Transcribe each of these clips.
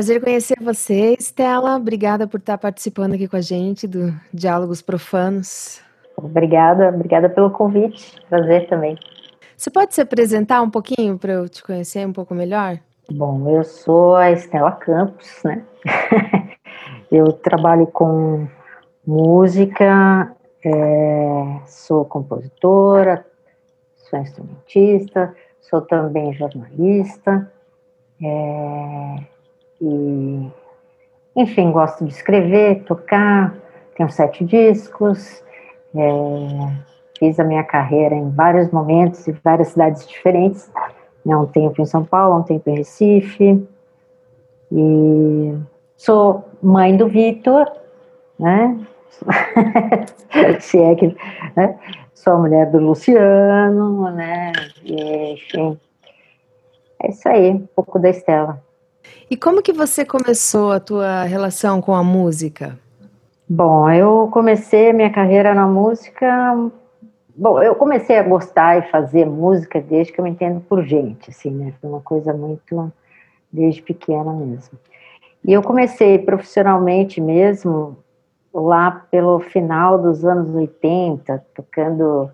prazer conhecer você, Estela. Obrigada por estar participando aqui com a gente do Diálogos Profanos. Obrigada, obrigada pelo convite. Prazer também. Você pode se apresentar um pouquinho para eu te conhecer um pouco melhor? Bom, eu sou a Estela Campos, né? eu trabalho com música, é, sou compositora, sou instrumentista, sou também jornalista, é, e, enfim, gosto de escrever, tocar, tenho sete discos, é, fiz a minha carreira em vários momentos e várias cidades diferentes, né, um tempo em São Paulo, um tempo em Recife, e sou mãe do Vitor, né, se é que, né, sou a mulher do Luciano, né, e, enfim, é isso aí, um pouco da Estela. E como que você começou a tua relação com a música? Bom, eu comecei a minha carreira na música. Bom, eu comecei a gostar e fazer música desde que eu me entendo por gente, assim, né? Foi uma coisa muito desde pequena mesmo. E eu comecei profissionalmente mesmo lá pelo final dos anos 80, tocando.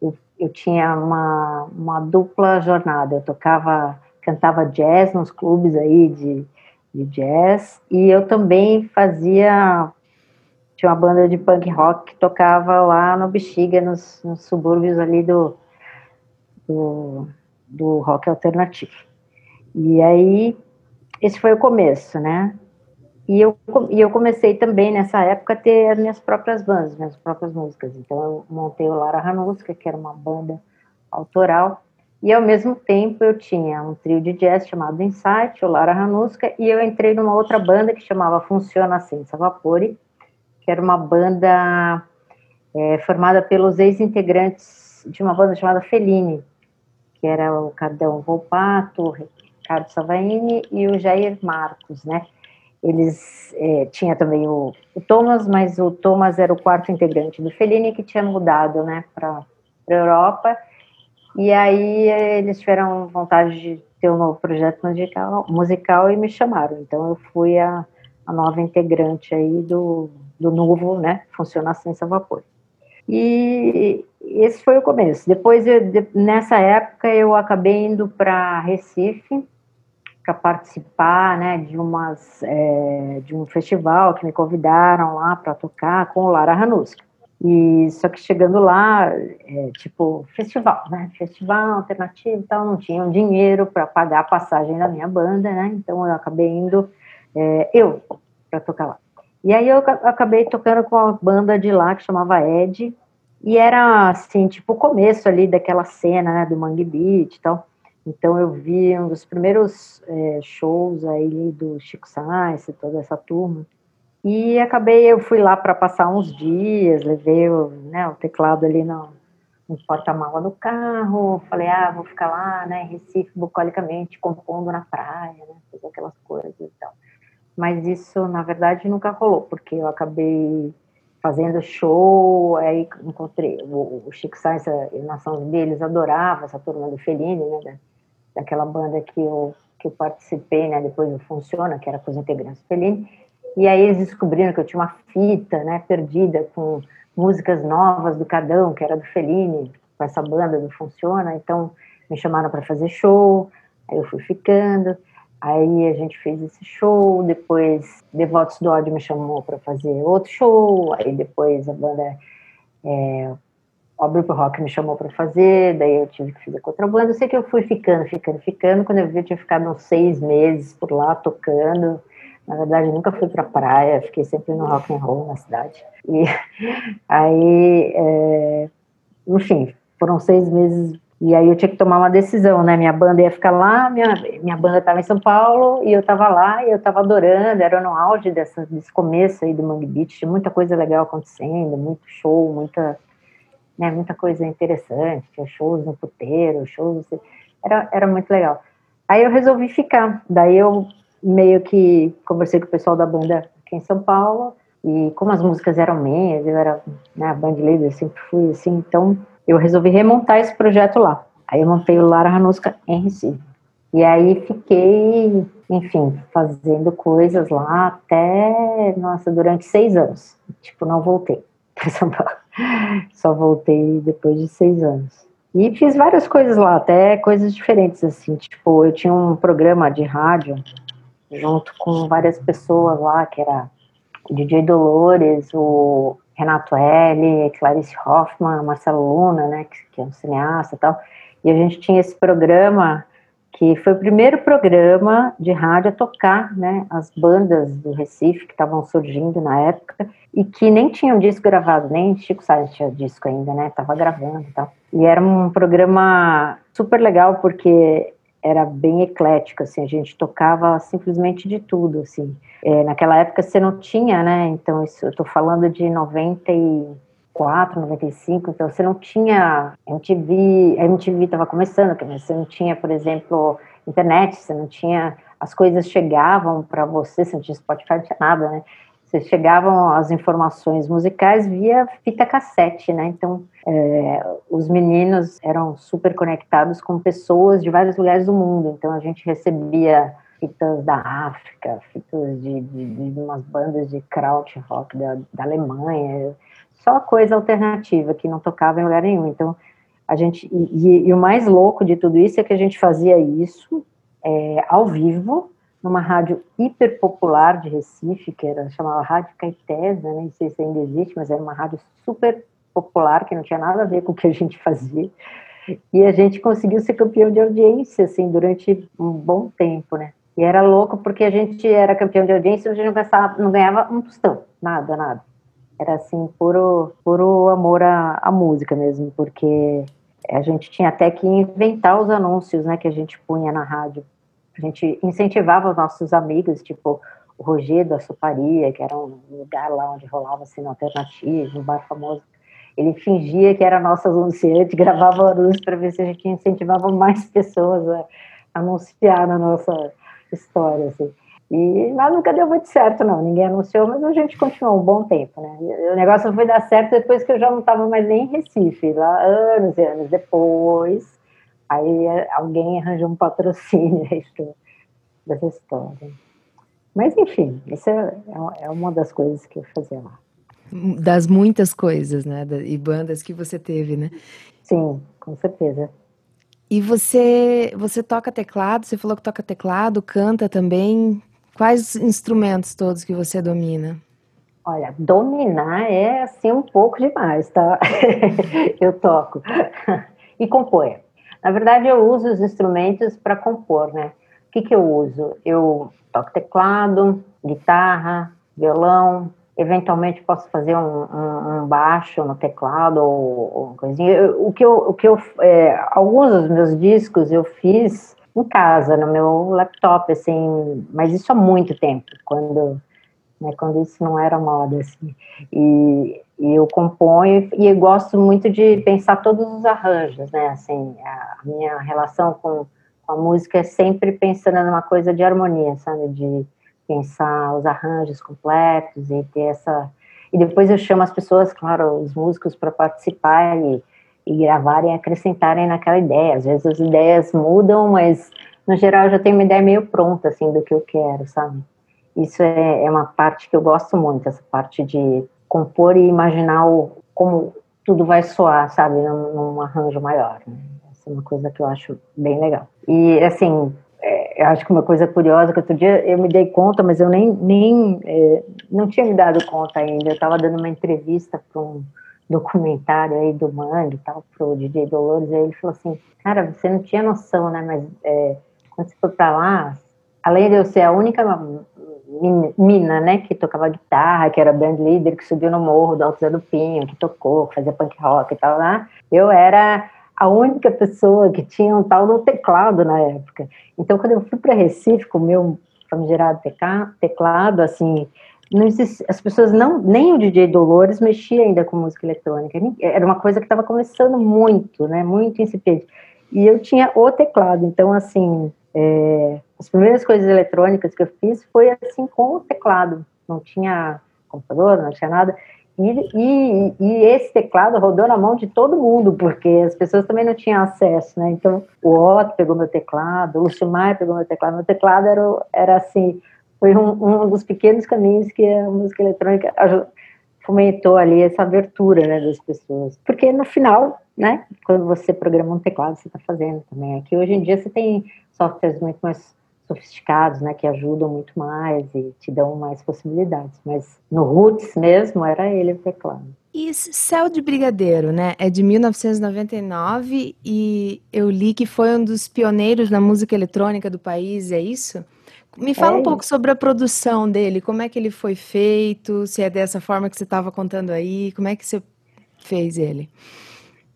Eu, eu tinha uma, uma dupla jornada. Eu tocava cantava jazz nos clubes aí de, de jazz, e eu também fazia, tinha uma banda de punk rock que tocava lá no Bexiga, nos, nos subúrbios ali do, do, do rock alternativo. E aí, esse foi o começo, né? E eu, e eu comecei também nessa época a ter as minhas próprias bandas, minhas próprias músicas. Então eu montei o Lara Ranuska, que era uma banda autoral, e ao mesmo tempo eu tinha um trio de jazz chamado Insight, o Lara Ranuska, e eu entrei numa outra banda que chamava Funciona Senza Vapore, que era uma banda é, formada pelos ex-integrantes de uma banda chamada Fellini, que era o Cardão Volpato, o Ricardo Savaini e o Jair Marcos, né? Eles é, tinha também o, o, Thomas, mas o Thomas era o quarto integrante do Fellini que tinha mudado, né, para Europa e aí eles tiveram vontade de ter um novo projeto musical, musical e me chamaram. Então eu fui a, a nova integrante aí do, do novo, né, Funciona sem Vapor. E esse foi o começo. Depois, eu, de, nessa época, eu acabei indo para Recife para participar, né, de umas é, de um festival que me convidaram lá para tocar com o Lara Ranusca. E só que chegando lá, é, tipo, festival, né? Festival alternativo e tal, não tinham dinheiro para pagar a passagem da minha banda, né? Então eu acabei indo é, eu para tocar lá. E aí eu acabei tocando com a banda de lá que chamava Ed, e era assim, tipo o começo ali daquela cena, né, do Mangue Beat e tal. Então eu vi um dos primeiros é, shows aí do Chico Sainz e toda essa turma. E acabei, eu fui lá para passar uns dias, levei o, né, o teclado ali no, no porta-mala do carro, falei, ah, vou ficar lá, né, Recife, bucolicamente, compondo na praia, né, fazer aquelas coisas e tal. Mas isso, na verdade, nunca rolou, porque eu acabei fazendo show, aí encontrei o, o Chico Sainz e Nação Zumbi, eles adoravam essa turma do Fellini, né, da, daquela banda que eu, que eu participei, né, depois do Funciona, que era com os integrantes do Fellini, e aí eles descobriram que eu tinha uma fita, né, perdida com músicas novas do Cadão, que era do Fellini, com essa banda do Funciona. Então me chamaram para fazer show, aí eu fui ficando. Aí a gente fez esse show, depois Devotos do Ódio me chamou para fazer outro show, aí depois a banda é, o Grupo Rock me chamou para fazer, daí eu tive que fazer com outra banda. Eu sei que eu fui ficando, ficando, ficando. Quando eu vi, eu tinha ficado uns seis meses por lá tocando. Na verdade, nunca fui para praia, fiquei sempre no rock and roll na cidade. E aí, é, enfim, foram seis meses e aí eu tinha que tomar uma decisão, né? Minha banda ia ficar lá, minha, minha banda estava em São Paulo e eu estava lá e eu estava adorando, era no auge dessa, desse começo aí do Mangue Beach, tinha muita coisa legal acontecendo, muito show, muita, né, muita coisa interessante, tinha shows no puteiro, shows, era, era muito legal. Aí eu resolvi ficar, daí eu meio que conversei com o pessoal da banda aqui em São Paulo, e como as músicas eram minhas, eu era né, band leader, sempre fui assim, então eu resolvi remontar esse projeto lá. Aí eu montei o Lara Ranusca em Recife. E aí fiquei enfim, fazendo coisas lá até, nossa, durante seis anos. Tipo, não voltei para São Paulo. Só voltei depois de seis anos. E fiz várias coisas lá, até coisas diferentes, assim. Tipo, eu tinha um programa de rádio junto com várias pessoas lá, que era o DJ Dolores, o Renato L, Clarice Hoffman, Marcelo Luna, né, que, que é um cineasta e tal. E a gente tinha esse programa que foi o primeiro programa de rádio a tocar, né, as bandas do Recife que estavam surgindo na época e que nem tinham disco gravado, nem Chico Sainz tinha disco ainda, né, tava gravando e tal. E era um programa super legal porque era bem eclético, assim, a gente tocava simplesmente de tudo, assim. É, naquela época você não tinha, né, então isso, eu tô falando de 94, 95, então você não tinha MTV, a MTV estava começando, você não tinha, por exemplo, internet, você não tinha, as coisas chegavam para você, você não tinha Spotify, não tinha nada, né, chegavam as informações musicais via fita cassete, né? Então, é, os meninos eram super conectados com pessoas de vários lugares do mundo. Então, a gente recebia fitas da África, fitas de, de, de umas bandas de kraut rock da, da Alemanha, só coisa alternativa que não tocava em lugar nenhum. Então, a gente e, e, o mais louco de tudo isso é que a gente fazia isso é, ao vivo numa rádio hiper popular de Recife, que era chamava Rádio Caetesa, nem sei se ainda existe, mas era uma rádio super popular que não tinha nada a ver com o que a gente fazia. E a gente conseguiu ser campeão de audiência assim durante um bom tempo, né? E era louco porque a gente era campeão de audiência, a gente não, gastava, não ganhava um tostão, nada, nada. Era assim, puro, puro amor à, à música mesmo, porque a gente tinha até que inventar os anúncios, né, que a gente punha na rádio a gente incentivava os nossos amigos, tipo o Roger da Soparia, que era um lugar lá onde rolava assim, alternativo, um bar famoso. Ele fingia que era nosso anunciante, gravava anúncios para ver se a gente incentivava mais pessoas a anunciar na nossa história. Assim. E mas nunca deu muito certo, não. Ninguém anunciou, mas a gente continuou um bom tempo, né? O negócio foi dar certo depois que eu já não estava mais nem em Recife, lá anos e anos depois Aí é, alguém arranjou um patrocínio dessa história. Mas, enfim, isso é, é uma das coisas que eu fazia lá. Das muitas coisas, né? E bandas que você teve, né? Sim, com certeza. E você, você toca teclado? Você falou que toca teclado, canta também. Quais instrumentos todos que você domina? Olha, dominar é assim um pouco demais, tá? eu toco e componho. Na verdade, eu uso os instrumentos para compor, né? O que, que eu uso? Eu toco teclado, guitarra, violão, eventualmente posso fazer um, um, um baixo no teclado ou, ou coisinha. O que eu, o que eu é, alguns dos meus discos eu fiz em casa, no meu laptop, assim, mas isso há muito tempo, quando, né, quando isso não era moda, assim. E e eu componho e eu gosto muito de pensar todos os arranjos, né? Assim, a minha relação com, com a música é sempre pensando numa coisa de harmonia, sabe? De pensar os arranjos completos e ter essa. E depois eu chamo as pessoas, claro, os músicos para participar e, e gravarem, acrescentarem naquela ideia. Às vezes as ideias mudam, mas no geral eu já tenho uma ideia meio pronta, assim, do que eu quero, sabe? Isso é, é uma parte que eu gosto muito, essa parte de compor e imaginar o, como tudo vai soar, sabe, num, num arranjo maior. Né? Essa é uma coisa que eu acho bem legal. E, assim, é, eu acho que uma coisa curiosa que outro dia eu me dei conta, mas eu nem, nem é, não tinha me dado conta ainda. Eu estava dando uma entrevista para um documentário aí do Mangue e tal, pro DJ Dolores, aí ele falou assim, cara, você não tinha noção, né, mas é, quando você foi para lá, além de eu ser a única mina, né, que tocava guitarra, que era band leader, que subiu no morro do Alto Zé do Pinho, que tocou, que fazia punk rock e tal lá. Eu era a única pessoa que tinha um tal do teclado na época. Então, quando eu fui para Recife com o meu famigerado teclado, assim, as pessoas não, nem o DJ Dolores mexia ainda com música eletrônica. Era uma coisa que estava começando muito, né, muito incipiente. E eu tinha o teclado, então, assim, é, as primeiras coisas eletrônicas que eu fiz foi assim com o teclado, não tinha computador, não tinha nada. E, e, e, esse teclado rodou na mão de todo mundo, porque as pessoas também não tinham acesso, né? Então, o Otto pegou meu teclado, o Lúcio Maia pegou meu teclado. Meu teclado era, era assim, foi um, um dos pequenos caminhos que a música eletrônica fomentou ali essa abertura, né, das pessoas. Porque no final, né, quando você programa um teclado, você está fazendo também. Aqui hoje em dia você tem softwares muito mais sofisticados, né, que ajudam muito mais e te dão mais possibilidades. Mas no roots mesmo era ele o teclado. E Céu de Brigadeiro, né? É de 1999 e eu li que foi um dos pioneiros na música eletrônica do país, é isso? Me fala é um pouco sobre a produção dele, como é que ele foi feito, se é dessa forma que você estava contando aí, como é que você fez ele?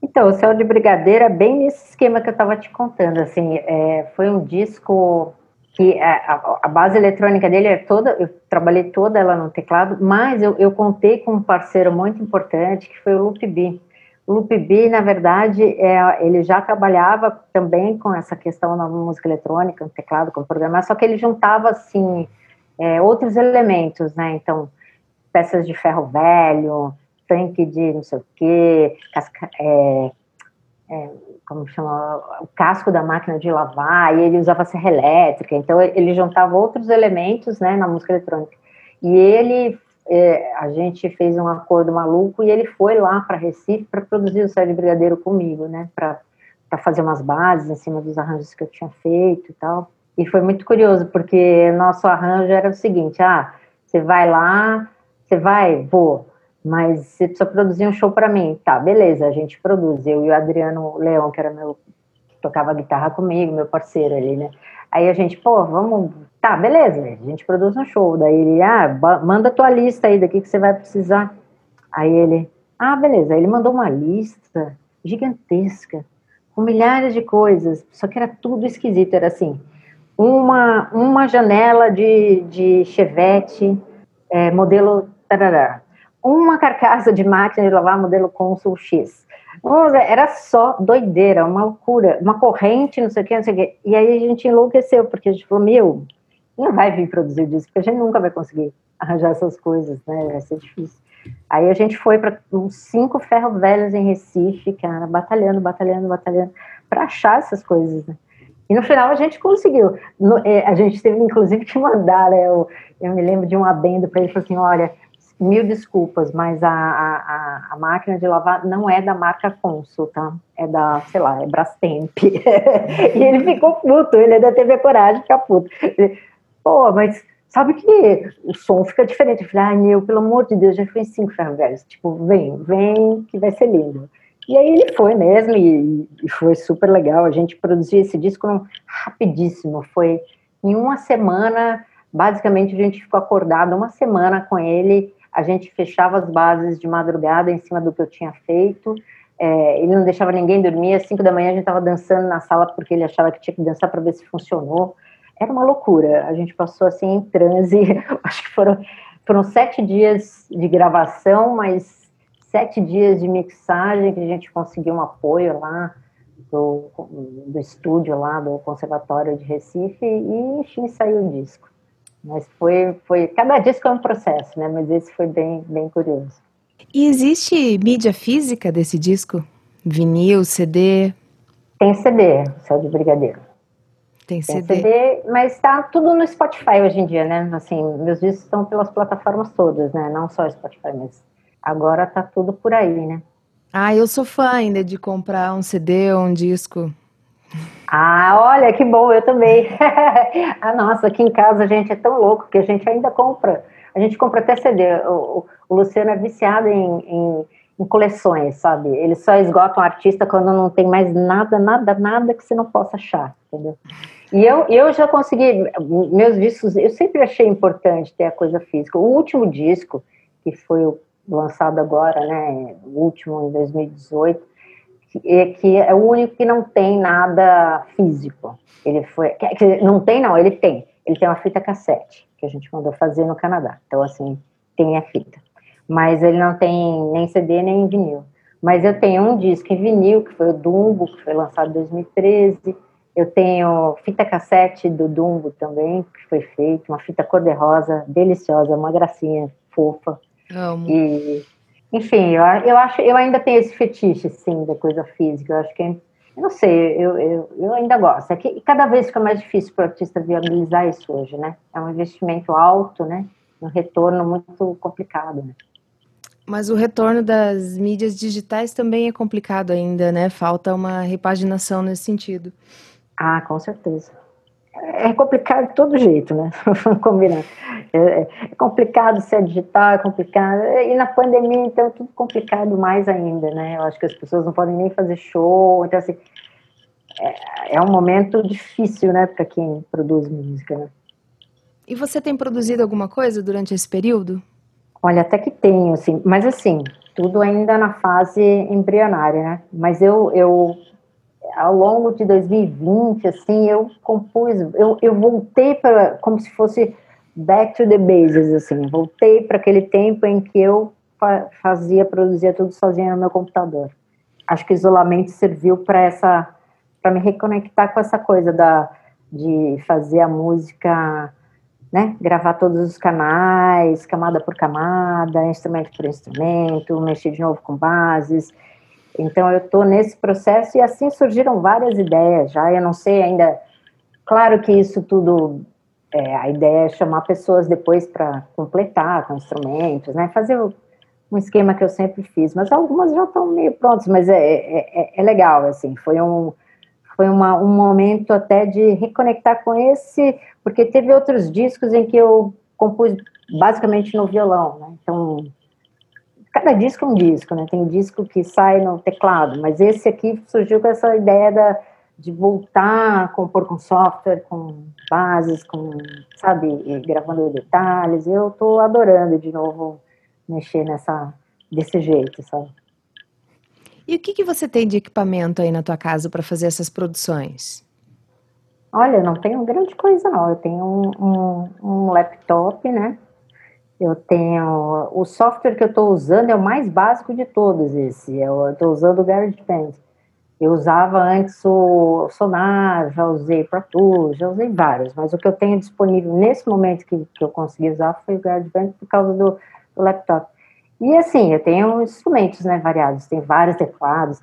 Então, o Céu de Brigadeiro é bem nesse esquema que eu estava te contando, assim, é, foi um disco que é, a, a, base eletrônica dele é toda, eu trabalhei toda ela no teclado, mas eu, eu contei com um parceiro muito importante, que foi o Loop B. O Loop B, na verdade, é, ele já trabalhava também com essa questão na música eletrônica, no teclado, com programar, só que ele juntava, assim, é, outros elementos, né, então, peças de ferro velho, tanque de não sei o quê, casca, é, é, como chama, o casco da máquina de lavar, e ele usava serra elétrica, então ele juntava outros elementos, né, na música eletrônica. E ele, é, a gente fez um acordo maluco e ele foi lá para Recife para produzir o Céu de Brigadeiro comigo, né, para fazer umas bases em cima dos arranjos que eu tinha feito e tal. E foi muito curioso, porque nosso arranjo era o seguinte, ah, você vai lá, você vai, vou, mas você precisa produzir um show para mim. Tá, beleza, a gente produz. Eu e o Adriano Leão, que era meu, que tocava guitarra comigo, meu parceiro ali, né? Aí a gente, pô, vamos, tá, beleza, a gente produz um show. Daí ele, ah, manda tua lista aí daqui que você vai precisar. Aí ele, ah, beleza. Aí ele mandou uma lista gigantesca, com milhares de coisas, só que era tudo esquisito, era assim, uma, uma janela de, de chevette, é, modelo tarará, uma carcaça de máquina de lavar modelo Consul X. Era só doideira, uma loucura, uma corrente, não sei o que, não sei o que. E aí a gente enlouqueceu, porque a gente falou, meu, não vai vir produzir disso, porque a gente nunca vai conseguir arranjar essas coisas, né? Vai ser difícil. Aí a gente foi para uns cinco ferros velhos em Recife, cara, batalhando, batalhando, batalhando, para achar essas coisas, né? E no final a gente conseguiu. No, é, a gente teve, inclusive, que mandar, né? Eu, eu me lembro de um adendo para ele, falou assim, olha, mil desculpas, mas a, a, a, máquina de lavar não é da marca Consul, tá? É da, sei lá, é Brastemp. e ele ficou puto, ele ainda teve a coragem de ficar puto. Pô, mas sabe que o som fica diferente. Eu falei, ai, meu, pelo amor de Deus, já foi cinco ferro velhos. Tipo, vem, vem, que vai ser lindo. E aí ele foi mesmo, e, e foi super legal. A gente produziu esse disco rapidíssimo. Foi em uma semana, basicamente a gente ficou acordado uma semana com ele a gente fechava as bases de madrugada em cima do que eu tinha feito. É, ele não deixava ninguém dormir. Às 5 da manhã a gente estava dançando na sala porque ele achava que tinha que dançar para ver se funcionou. Era uma loucura. A gente passou assim em transe. Acho que foram, foram sete dias de gravação, mas sete dias de mixagem que a gente conseguiu um apoio lá do, do estúdio lá do Conservatório de Recife e enfim saiu o disco. Mas foi, foi. Cada disco é um processo, né? Mas esse foi bem, bem curioso. E existe mídia física desse disco? Vinil, CD? Tem CD, Céu de Brigadeiro. Tem CD. Tem CD, mas está tudo no Spotify hoje em dia, né? Assim, meus discos estão pelas plataformas todas, né? Não só Spotify, mas agora tá tudo por aí, né? Ah, eu sou fã ainda de comprar um CD ou um disco. Ah, olha, que bom, eu também. ah, nossa, aqui em casa a gente é tão louco que a gente ainda compra. A gente compra até CD. O, o Luciano é viciado em, em, em, coleções, sabe? Ele só esgota um artista quando não tem mais nada, nada, nada que você não possa achar, entendeu? E eu, eu já consegui, meus discos, eu sempre achei importante ter a coisa física. O último disco, que foi lançado agora, né, o último em 2018, que, é o único que não tem nada físico. Ele foi, não tem não, ele tem. Ele tem uma fita cassete que a gente mandou fazer no Canadá. Então assim tem a fita, mas ele não tem nem CD nem vinil. Mas eu tenho um disco em vinil que foi o Dumbo, que foi lançado em 2013. Eu tenho fita cassete do Dumbo também, que foi feito, uma fita cor-de-rosa, deliciosa, uma gracinha fofa. Amo. E enfim, eu, eu acho, eu ainda tenho esse fetiche, sim, da coisa física. Eu acho que, é, eu não sei, eu, eu, eu ainda gosto. É que cada vez fica mais difícil para o artista viabilizar isso hoje, né? É um investimento alto, né? Um retorno muito complicado, né? Mas o retorno das mídias digitais também é complicado ainda, né? Falta uma repaginação nesse sentido. Ah, com certeza. É complicado de todo jeito, né? Combinando. É, é, complicado ser digital, é complicado. E na pandemia, então, é tudo complicado mais ainda, né? Eu acho que as pessoas não podem nem fazer show. Então, assim, é, é um momento difícil, né, para quem produz música, né? E você tem produzido alguma coisa durante esse período? Olha, até que tenho, assim, mas assim, tudo ainda na fase embrionária, né? Mas eu, eu ao longo de 2020, assim, eu compus, eu, eu voltei para, como se fosse back to the bases, assim, voltei para aquele tempo em que eu fazia, produzia tudo sozinha no meu computador. Acho que o isolamento serviu para essa, para me reconectar com essa coisa da, de fazer a música, né, gravar todos os canais, camada por camada, instrumento por instrumento, mexer de novo com bases, então eu estou nesse processo e assim surgiram várias ideias já. Eu não sei ainda. Claro que isso tudo, é, a ideia é chamar pessoas depois para completar com instrumentos, né? Fazer um esquema que eu sempre fiz, mas algumas já estão meio prontas, mas é, é, é, é legal, assim, foi um, foi uma, um momento até de reconectar com esse, porque teve outros discos em que eu compus basicamente no violão, né? Então, cada disco é um disco, né? Tem disco que sai no teclado, mas esse aqui surgiu com essa ideia da, de voltar a compor com software, com bases, com, sabe, gravando detalhes. Eu estou adorando de novo mexer nessa desse jeito, sabe? E o que, que você tem de equipamento aí na tua casa para fazer essas produções? Olha, não tenho grande coisa não. Eu tenho um, um, um laptop, né? Eu tenho o software que eu estou usando é o mais básico de todos esse. Eu estou usando o GarageBand. Eu usava antes o Sonar, já usei Pro Tools, já usei vários, mas o que eu tenho disponível nesse momento que, que eu consegui usar foi o GarageBand por causa do, do laptop. E assim, eu tenho instrumentos né, variados, tem vários teclados,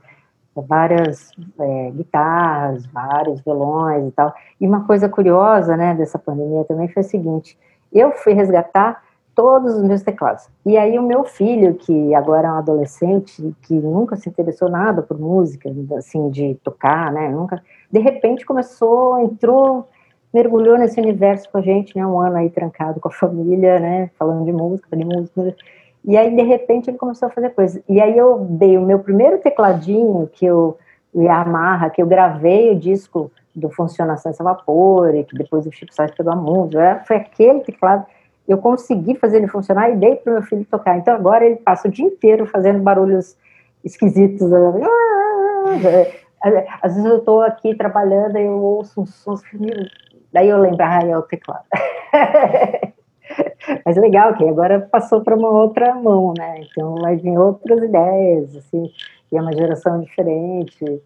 várias é, guitarras, vários violões e tal. E uma coisa curiosa né, dessa pandemia também foi o seguinte: eu fui resgatar todos os meus teclados. E aí o meu filho, que agora é um adolescente, que nunca se interessou nada por música, assim, de tocar, né, nunca, de repente começou, entrou, mergulhou nesse universo com a gente, né, um ano aí trancado com a família, né, falando de música, de música, e aí de repente ele começou a fazer coisas. E aí eu dei o meu primeiro tecladinho, que eu, o Yamaha, que eu gravei o disco do Funcionação a Vapor, e que depois o Chico Sainz pegou a música, foi aquele teclado eu consegui fazer ele funcionar e dei para meu filho tocar. Então agora ele passa o dia inteiro fazendo barulhos esquisitos. Às vezes eu estou aqui trabalhando e eu ouço uns sons, daí eu lembro, ah, é o teclado. Mas legal que agora passou para uma outra mão, né? Então vai vir outras ideias, assim, e é uma geração diferente.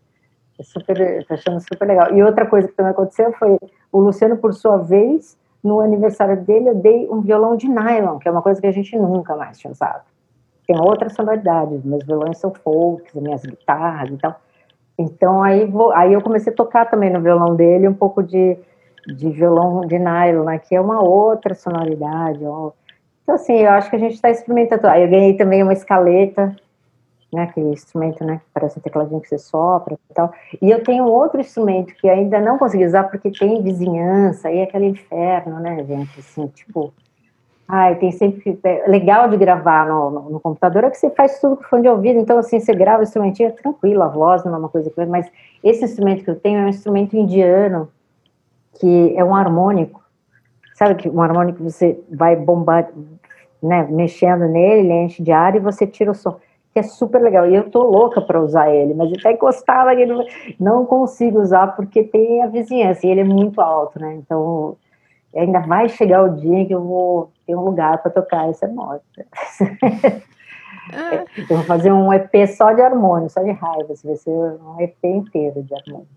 É super, estou achando super legal. E outra coisa que também aconteceu foi o Luciano, por sua vez, no aniversário dele, eu dei um violão de nylon, que é uma coisa que a gente nunca mais tinha usado. Tem outra sonoridade, meus violões são folks, minhas guitarras e tal. Então, aí, vou, aí eu comecei a tocar também no violão dele um pouco de, de violão de nylon, né, que é uma outra sonoridade. Então, assim, eu acho que a gente está experimentando. Aí eu ganhei também uma escaleta né, aquele instrumento, né, que parece um tecladinho que você sopra e tal. E eu tenho outro instrumento que ainda não consegui usar porque tem vizinhança e é aquele inferno, né, gente, assim, tipo, ai, tem sempre, é legal de gravar no, no, no, computador é que você faz tudo com fone de ouvido, então, assim, você grava o instrumentinho, é tranquilo, a voz não é uma coisa, mas esse instrumento que eu tenho é um instrumento indiano, que é um harmônico, sabe que um harmônico você vai bombar, né, mexendo nele, ele enche de ar e você tira o som que é super legal. E eu tô louca para usar ele, mas até encostava ele não consigo usar porque tem a vizinhança e ele é muito alto, né? Então ainda vai chegar o dia que eu vou ter um lugar para tocar essa moto. Ah. Eu vou fazer um EP só de harmônio, só de raiva, vai ser um EP inteiro de harmônio.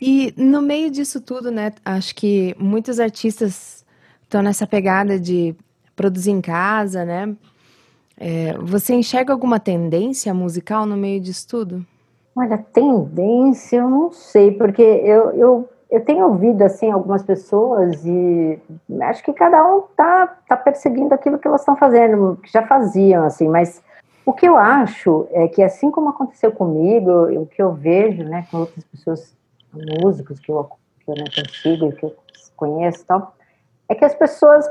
E no meio disso tudo, né, acho que muitos artistas estão nessa pegada de produzir em casa, né? É, você enxerga alguma tendência musical no meio disso tudo? Olha, tendência, eu não sei, porque eu, eu, eu tenho ouvido, assim, algumas pessoas e acho que cada um tá, tá perseguindo aquilo que elas estão fazendo, que já faziam, assim, mas o que eu acho é que, assim como aconteceu comigo, o que eu vejo, né, com outras pessoas, músicos que eu, que eu né, consigo, que eu conheço tal, é que as pessoas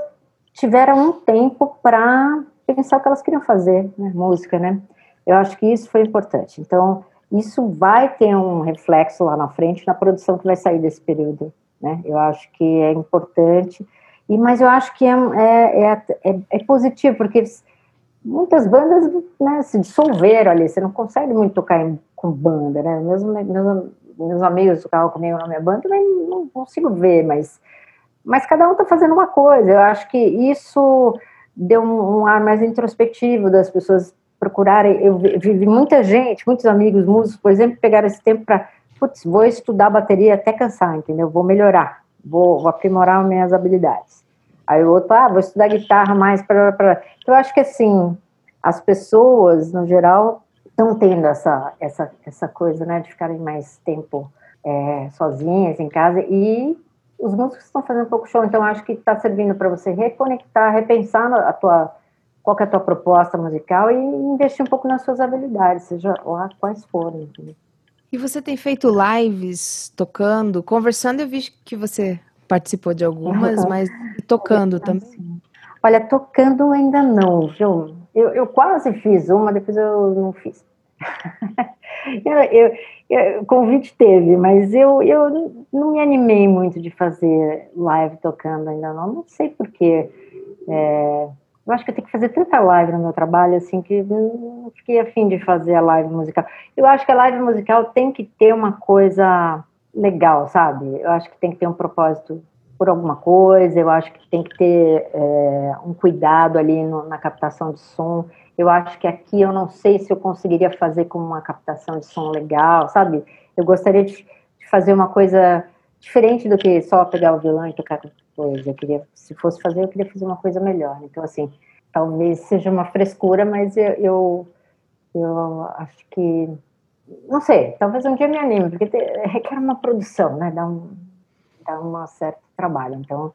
tiveram um tempo para pensar o que elas queriam fazer, né, música, né? Eu acho que isso foi importante. Então, isso vai ter um reflexo lá na frente na produção que vai sair desse período, né? Eu acho que é importante, e mas eu acho que é, é, é, é, é positivo, porque muitas bandas né, se dissolveram ali, você não consegue muito tocar em, com banda, né? Mesmo meus, meus amigos tocavam comigo na minha banda, eu não consigo ver, mas, mas cada um está fazendo uma coisa. Eu acho que isso deu um, um ar mais introspectivo das pessoas procurarem. Eu vi muita gente, muitos amigos músicos, por exemplo, pegaram esse tempo para, putz, vou estudar bateria até cansar, entendeu? Vou melhorar, vou, vou aprimorar minhas habilidades. Aí o outro, ah, vou estudar guitarra mais para. Então, eu acho que assim, as pessoas, no geral, estão tendo essa, essa, essa coisa, né, de ficarem mais tempo é, sozinhas em casa e os músicos estão fazendo pouco show, então acho que está servindo para você reconectar, repensar a tua qual é a tua proposta musical e investir um pouco nas suas habilidades, seja lá quais forem. E você tem feito lives tocando, conversando? Eu vi que você participou de algumas, mas tocando também. Olha, tocando ainda não, viu? Eu, eu quase fiz uma, depois eu não fiz. eu, eu, convite teve, mas eu, eu não me animei muito de fazer live tocando ainda não. Não sei porquê. É, eu acho que eu tenho que fazer tanta live no meu trabalho, assim, que não fiquei afim de fazer a live musical. Eu acho que a live musical tem que ter uma coisa legal, sabe? Eu acho que tem que ter um propósito por alguma coisa, eu acho que tem que ter é, um cuidado ali no, na captação de som. Eu acho que aqui eu não sei se eu conseguiria fazer com uma captação de som legal, sabe? Eu gostaria de, de fazer uma coisa diferente do que só pegar o violão e tocar coisa. Eu queria, se fosse fazer, eu queria fazer uma coisa melhor. Então, assim, talvez seja uma frescura, mas eu, eu, eu acho que, não sei, talvez um dia me anime, porque requer uma produção, né? Dá um, dá um certo trabalho. Então,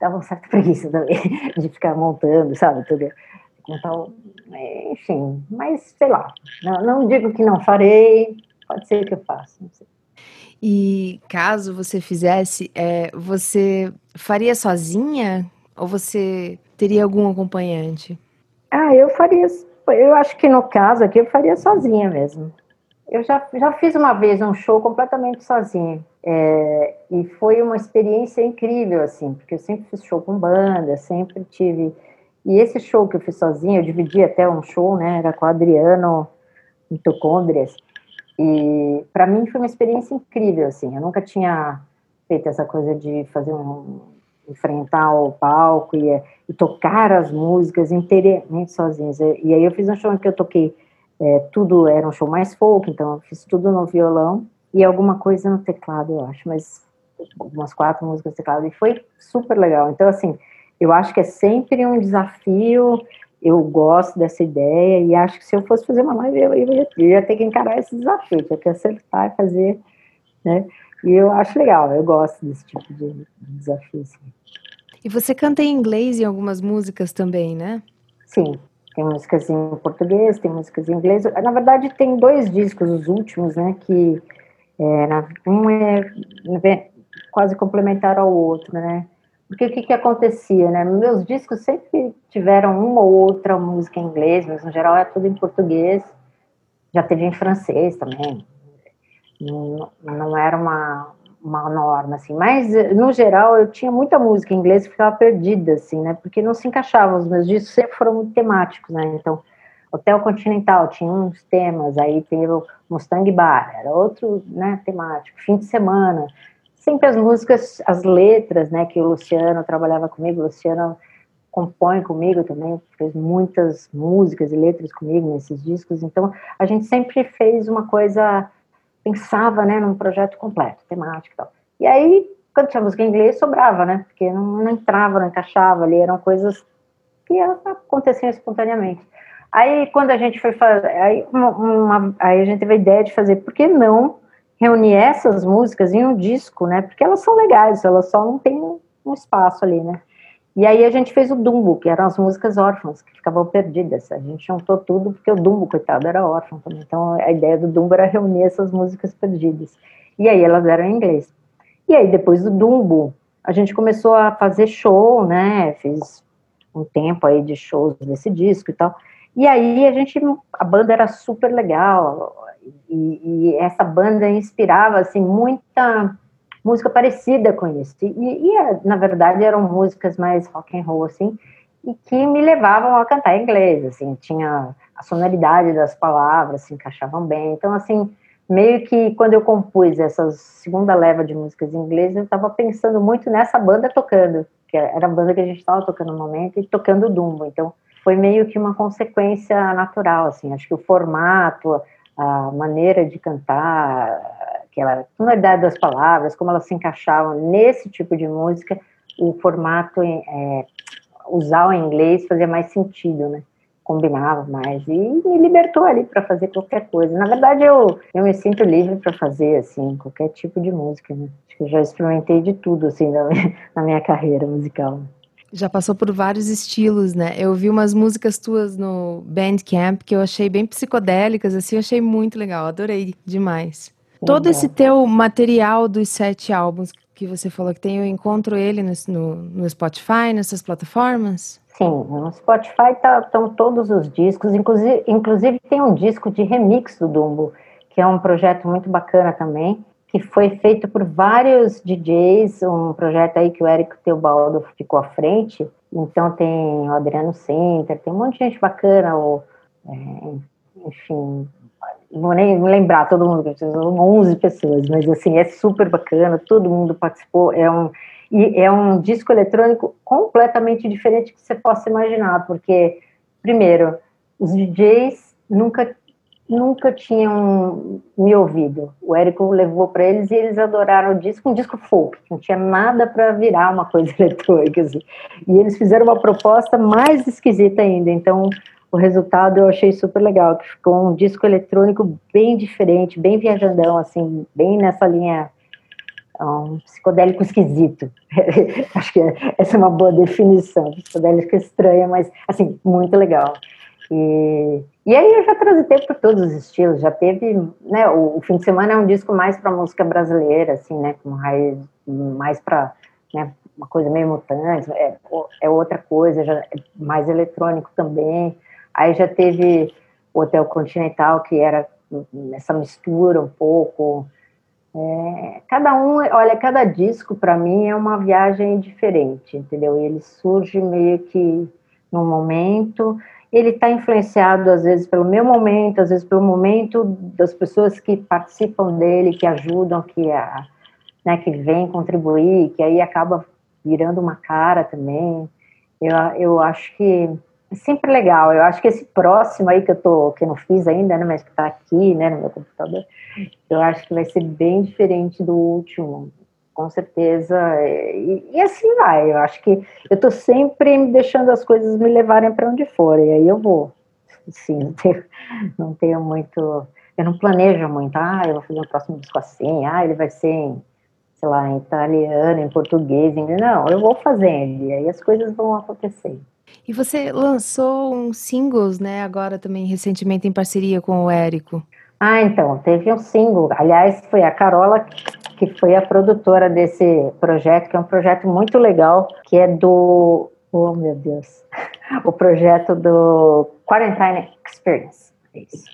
dava uma certa preguiça também de ficar montando, sabe? Tudo. Então, enfim, mas sei lá, não, não digo que não farei, pode ser que eu faça. E caso você fizesse, é, você faria sozinha ou você teria algum acompanhante? Ah, eu faria. Eu acho que no caso aqui eu faria sozinha mesmo. Eu já, já fiz uma vez um show completamente sozinha. É, e foi uma experiência incrível, assim, porque eu sempre fiz show com banda, sempre tive. E esse show que eu fiz sozinha, eu dividi até um show, né? Era com o Adriano Mitocôndrias. E para mim foi uma experiência incrível, assim. Eu nunca tinha feito essa coisa de fazer um enfrentar o palco e, e tocar as músicas inteiramente sozinhos. E, aí eu fiz um show que eu toquei é, tudo, era um show mais folk, então eu fiz tudo no violão e alguma coisa no teclado, eu acho, mas umas quatro músicas no teclado e foi super legal. Então, assim, eu acho que é sempre um desafio eu gosto dessa ideia e acho que se eu fosse fazer uma live, eu, eu, ia, eu ia ter que encarar esse desafio, tinha que acertar e fazer, né? E eu acho legal, eu gosto desse tipo de, de desafio. Assim. E você canta em inglês em algumas músicas também, né? Sim, tem músicas em português, tem músicas em inglês. Na verdade, tem dois discos, os últimos, né? Que é, um é quase complementar ao outro, né? Porque o que, que acontecia, né? Meus discos sempre tiveram uma ou outra música em inglês, mas no geral é tudo em português. Já teve em francês também. Não, não era uma, uma norma, assim. Mas, no geral, eu tinha muita música em inglês que ficava perdida, assim, né? Porque não se encaixava. Os meus discos sempre foram muito temáticos, né? Então, Hotel Continental tinha uns temas, aí teve o Mustang Bar, era outro, né, temático. Fim de semana sempre as músicas, as letras, né, que o Luciano trabalhava comigo, o Luciano compõe comigo também, fez muitas músicas e letras comigo nesses discos, então a gente sempre fez uma coisa, pensava, né, num projeto completo, temático e tal. E aí, quando tinha música em inglês, sobrava, né, porque não, não entrava, não encaixava ali, eram coisas que aconteciam espontaneamente. Aí, quando a gente foi fazer, aí, uma, uma, aí a gente teve a ideia de fazer, por que não reunir essas músicas em um disco, né? Porque elas são legais, elas só não têm um espaço ali, né? E aí a gente fez o Dumbo, que eram as músicas órfãs, que ficavam perdidas. A gente juntou tudo, porque o Dumbo, coitado, era órfão também. Então a ideia do Dumbo era reunir essas músicas perdidas. E aí elas eram em inglês. E aí depois do Dumbo, a gente começou a fazer show, né? Fiz um tempo aí de shows desse disco e tal. E aí a gente, a banda era super legal, e, e essa banda inspirava, assim, muita música parecida com isso. E, e, na verdade, eram músicas mais rock and roll, assim, e que me levavam a cantar em inglês, assim, tinha a sonoridade das palavras se encaixavam bem. Então, assim, meio que quando eu compus essa segunda leva de músicas em inglês, eu estava pensando muito nessa banda tocando, que era a banda que a gente estava tocando no momento, e tocando Dumbo. Então, foi meio que uma consequência natural, assim, acho que o formato, a maneira de cantar, aquela tonalidade das palavras, como elas se encaixavam nesse tipo de música, o formato é, usar o inglês fazia mais sentido, né? Combinava mais e me libertou ali para fazer qualquer coisa. Na verdade, eu, eu me sinto livre para fazer assim qualquer tipo de música, né? Acho que eu já experimentei de tudo assim na minha, na minha carreira musical. Já passou por vários estilos, né? Eu vi umas músicas tuas no Bandcamp que eu achei bem psicodélicas, assim, eu achei muito legal, adorei demais. Todo esse teu material dos sete álbuns que você falou que tem, eu encontro ele no, no, no Spotify, nessas plataformas? Sim, no Spotify estão tá, todos os discos, inclusive, inclusive tem um disco de remix do Dumbo, que é um projeto muito bacana também, que foi feito por vários DJs, um projeto aí que o Érico Teobaldo ficou à frente, então tem o Adriano Center, tem um monte de gente bacana, o, é, enfim, não vou nem lembrar todo mundo, são 11 pessoas, mas assim, é super bacana, todo mundo participou, é um, e é um disco eletrônico completamente diferente que você possa imaginar, porque, primeiro, os DJs nunca nunca tinham me ouvido. O Érico levou para eles e eles adoraram o disco, um disco folk, não tinha nada para virar uma coisa eletrônica. Assim. E eles fizeram uma proposta mais esquisita ainda. Então, o resultado eu achei super legal, que ficou um disco eletrônico bem diferente, bem viajandão, assim, bem nessa linha um psicodélico esquisito. Acho que essa é uma boa definição. Psicodélico estranha, mas assim, muito legal. E, e aí eu já transitei por todos os estilos, já teve, né, o, o fim de semana é um disco mais para música brasileira, assim, né, com raiz mais para, né, uma coisa meio mutante, é, é outra coisa, já, é mais eletrônico também. Aí já teve o Hotel Continental, que era essa mistura um pouco. É, cada um, olha, cada disco para mim é uma viagem diferente, entendeu? Ele surge meio que num momento, ele está influenciado às vezes pelo meu momento, às vezes pelo momento das pessoas que participam dele, que ajudam, que a, né, que vem contribuir, que aí acaba virando uma cara também. Eu, eu acho que é sempre legal. Eu acho que esse próximo aí que eu tô, que eu não fiz ainda, né, mas que está aqui, né, no meu computador, eu acho que vai ser bem diferente do último, com certeza. E, e assim vai. Eu acho que eu estou sempre me deixando as coisas me levarem para onde for, e aí eu vou. Sim, não tenho, não tenho muito. Eu não planejo muito. Ah, eu vou fazer um próximo disco assim. Ah, ele vai ser em, sei lá, em italiano, em português. Em... Não, eu vou fazendo, e aí as coisas vão acontecendo. E você lançou um singles, né, agora também recentemente em parceria com o Érico. Ah, então, teve um single. Aliás, foi a Carola que foi a produtora desse projeto, que é um projeto muito legal, que é do. Oh, meu Deus! O projeto do Quarantine Experience. É isso.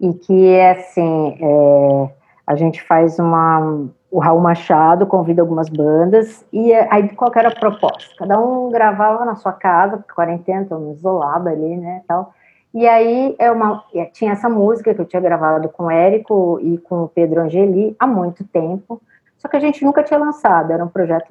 E que é assim: é, a gente faz uma, o Raul Machado convida algumas bandas, e aí qual era a proposta? Cada um gravava na sua casa, porque quarentena, estamos isolado ali, né, tal. E aí é uma, é, tinha essa música que eu tinha gravado com o Érico e com o Pedro Angeli há muito tempo, só que a gente nunca tinha lançado, era um projeto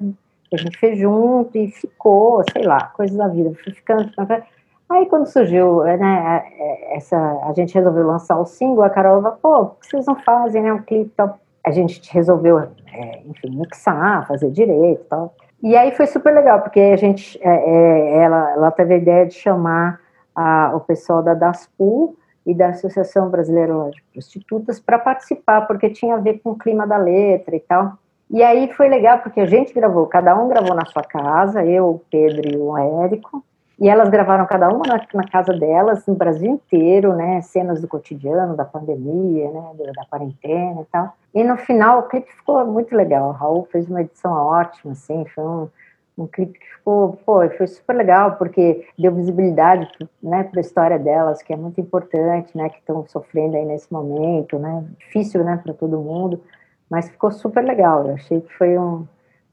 que a gente fez junto e ficou, sei lá, coisas da vida, fui ficando, ficando. Aí quando surgiu, né, essa, a gente resolveu lançar o single, a Carol falou, pô, por que vocês não fazem, né, um clipe tal? a gente resolveu, é, enfim, mixar, fazer direito e tal. E aí foi super legal, porque a gente, é, é, ela, ela teve a ideia de chamar a, o pessoal da DASPU e da Associação Brasileira de Prostitutas para participar, porque tinha a ver com o clima da letra e tal. E aí foi legal, porque a gente gravou, cada um gravou na sua casa, eu, o Pedro e o Érico, e elas gravaram cada uma na, na, casa delas, no Brasil inteiro, né? Cenas do cotidiano, da pandemia, né? Da, quarentena e tal. E no final o clipe ficou muito legal. O Raul fez uma edição ótima, assim, foi um, um clipe que ficou, pô, foi super legal, porque deu visibilidade, né, para a história delas, que é muito importante, né? Que estão sofrendo aí nesse momento, né? Difícil, né, para todo mundo, mas ficou super legal. Eu achei que foi um,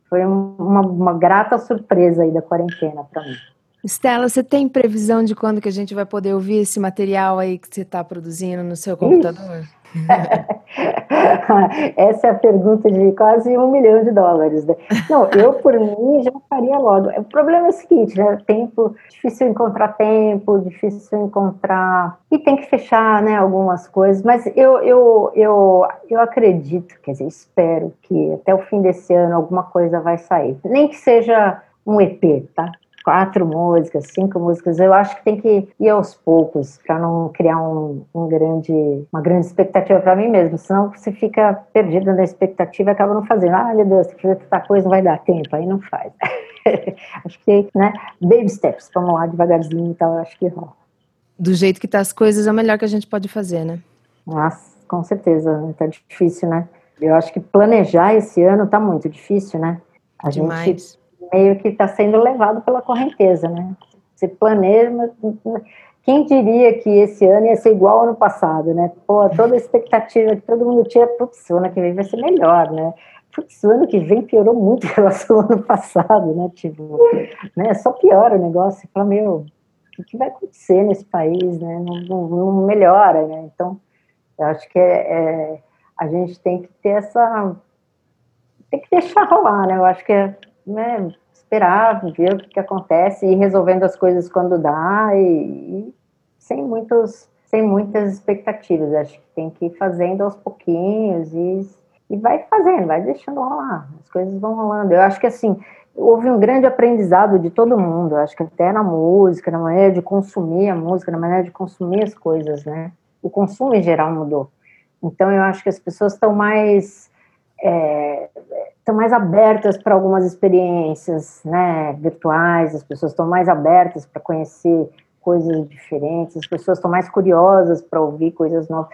foi uma, uma grata surpresa aí da quarentena para mim. Estela, você tem previsão de quando que a gente vai poder ouvir esse material aí que você está produzindo no seu computador? Essa é a pergunta de quase um milhão de dólares. Né? Não, eu por mim já faria logo. O problema é o seguinte, né? Tempo, difícil encontrar tempo, difícil encontrar e tem que fechar, né? Algumas coisas. Mas eu, eu, eu, eu acredito, quer dizer, espero que até o fim desse ano alguma coisa vai sair. Nem que seja um EP, tá? Quatro músicas, cinco músicas. Eu acho que tem que ir aos poucos para não criar um, um, grande, uma grande expectativa para mim mesmo. Senão você fica perdido na expectativa e acaba não fazendo. Ah, meu Deus, tem que fazer tanta coisa, não vai dar tempo. Aí não faz. acho que, né? Baby steps, vamos lá devagarzinho e tal. Acho que rola. Do jeito que tá as coisas, é o melhor que a gente pode fazer, né? Nossa, com certeza. Tá difícil, né? Eu acho que planejar esse ano tá muito difícil, né? A Demais. gente meio que está sendo levado pela correnteza, né? Você planeja, quem diria que esse ano ia ser igual ao ano passado, né? Pô, toda a expectativa que todo mundo tinha, putz, o ano que vem vai ser melhor, né? Putz, o ano que vem piorou muito em relação ao ano passado, né? Tipo, né? Só piora o negócio. Fala, meu, o que, que vai acontecer nesse país, né? Não, não, não melhora, né? Então, eu acho que é, é, a gente tem que ter essa... Tem que deixar rolar, né? Eu acho que é né, esperar, ver o que, que, acontece e ir resolvendo as coisas quando dá e, e, sem muitos sem muitas expectativas. Acho que tem que ir fazendo aos pouquinhos e, e vai fazendo, vai deixando rolar. As coisas vão rolando. Eu acho que assim houve um grande aprendizado de todo mundo. acho que até na música, na maneira de consumir a música, na maneira de consumir as coisas, né? O consumo em geral mudou. Então eu acho que as pessoas estão mais é, estão mais abertas para algumas experiências né, virtuais, as pessoas estão mais abertas para conhecer coisas diferentes, as pessoas estão mais curiosas para ouvir coisas novas.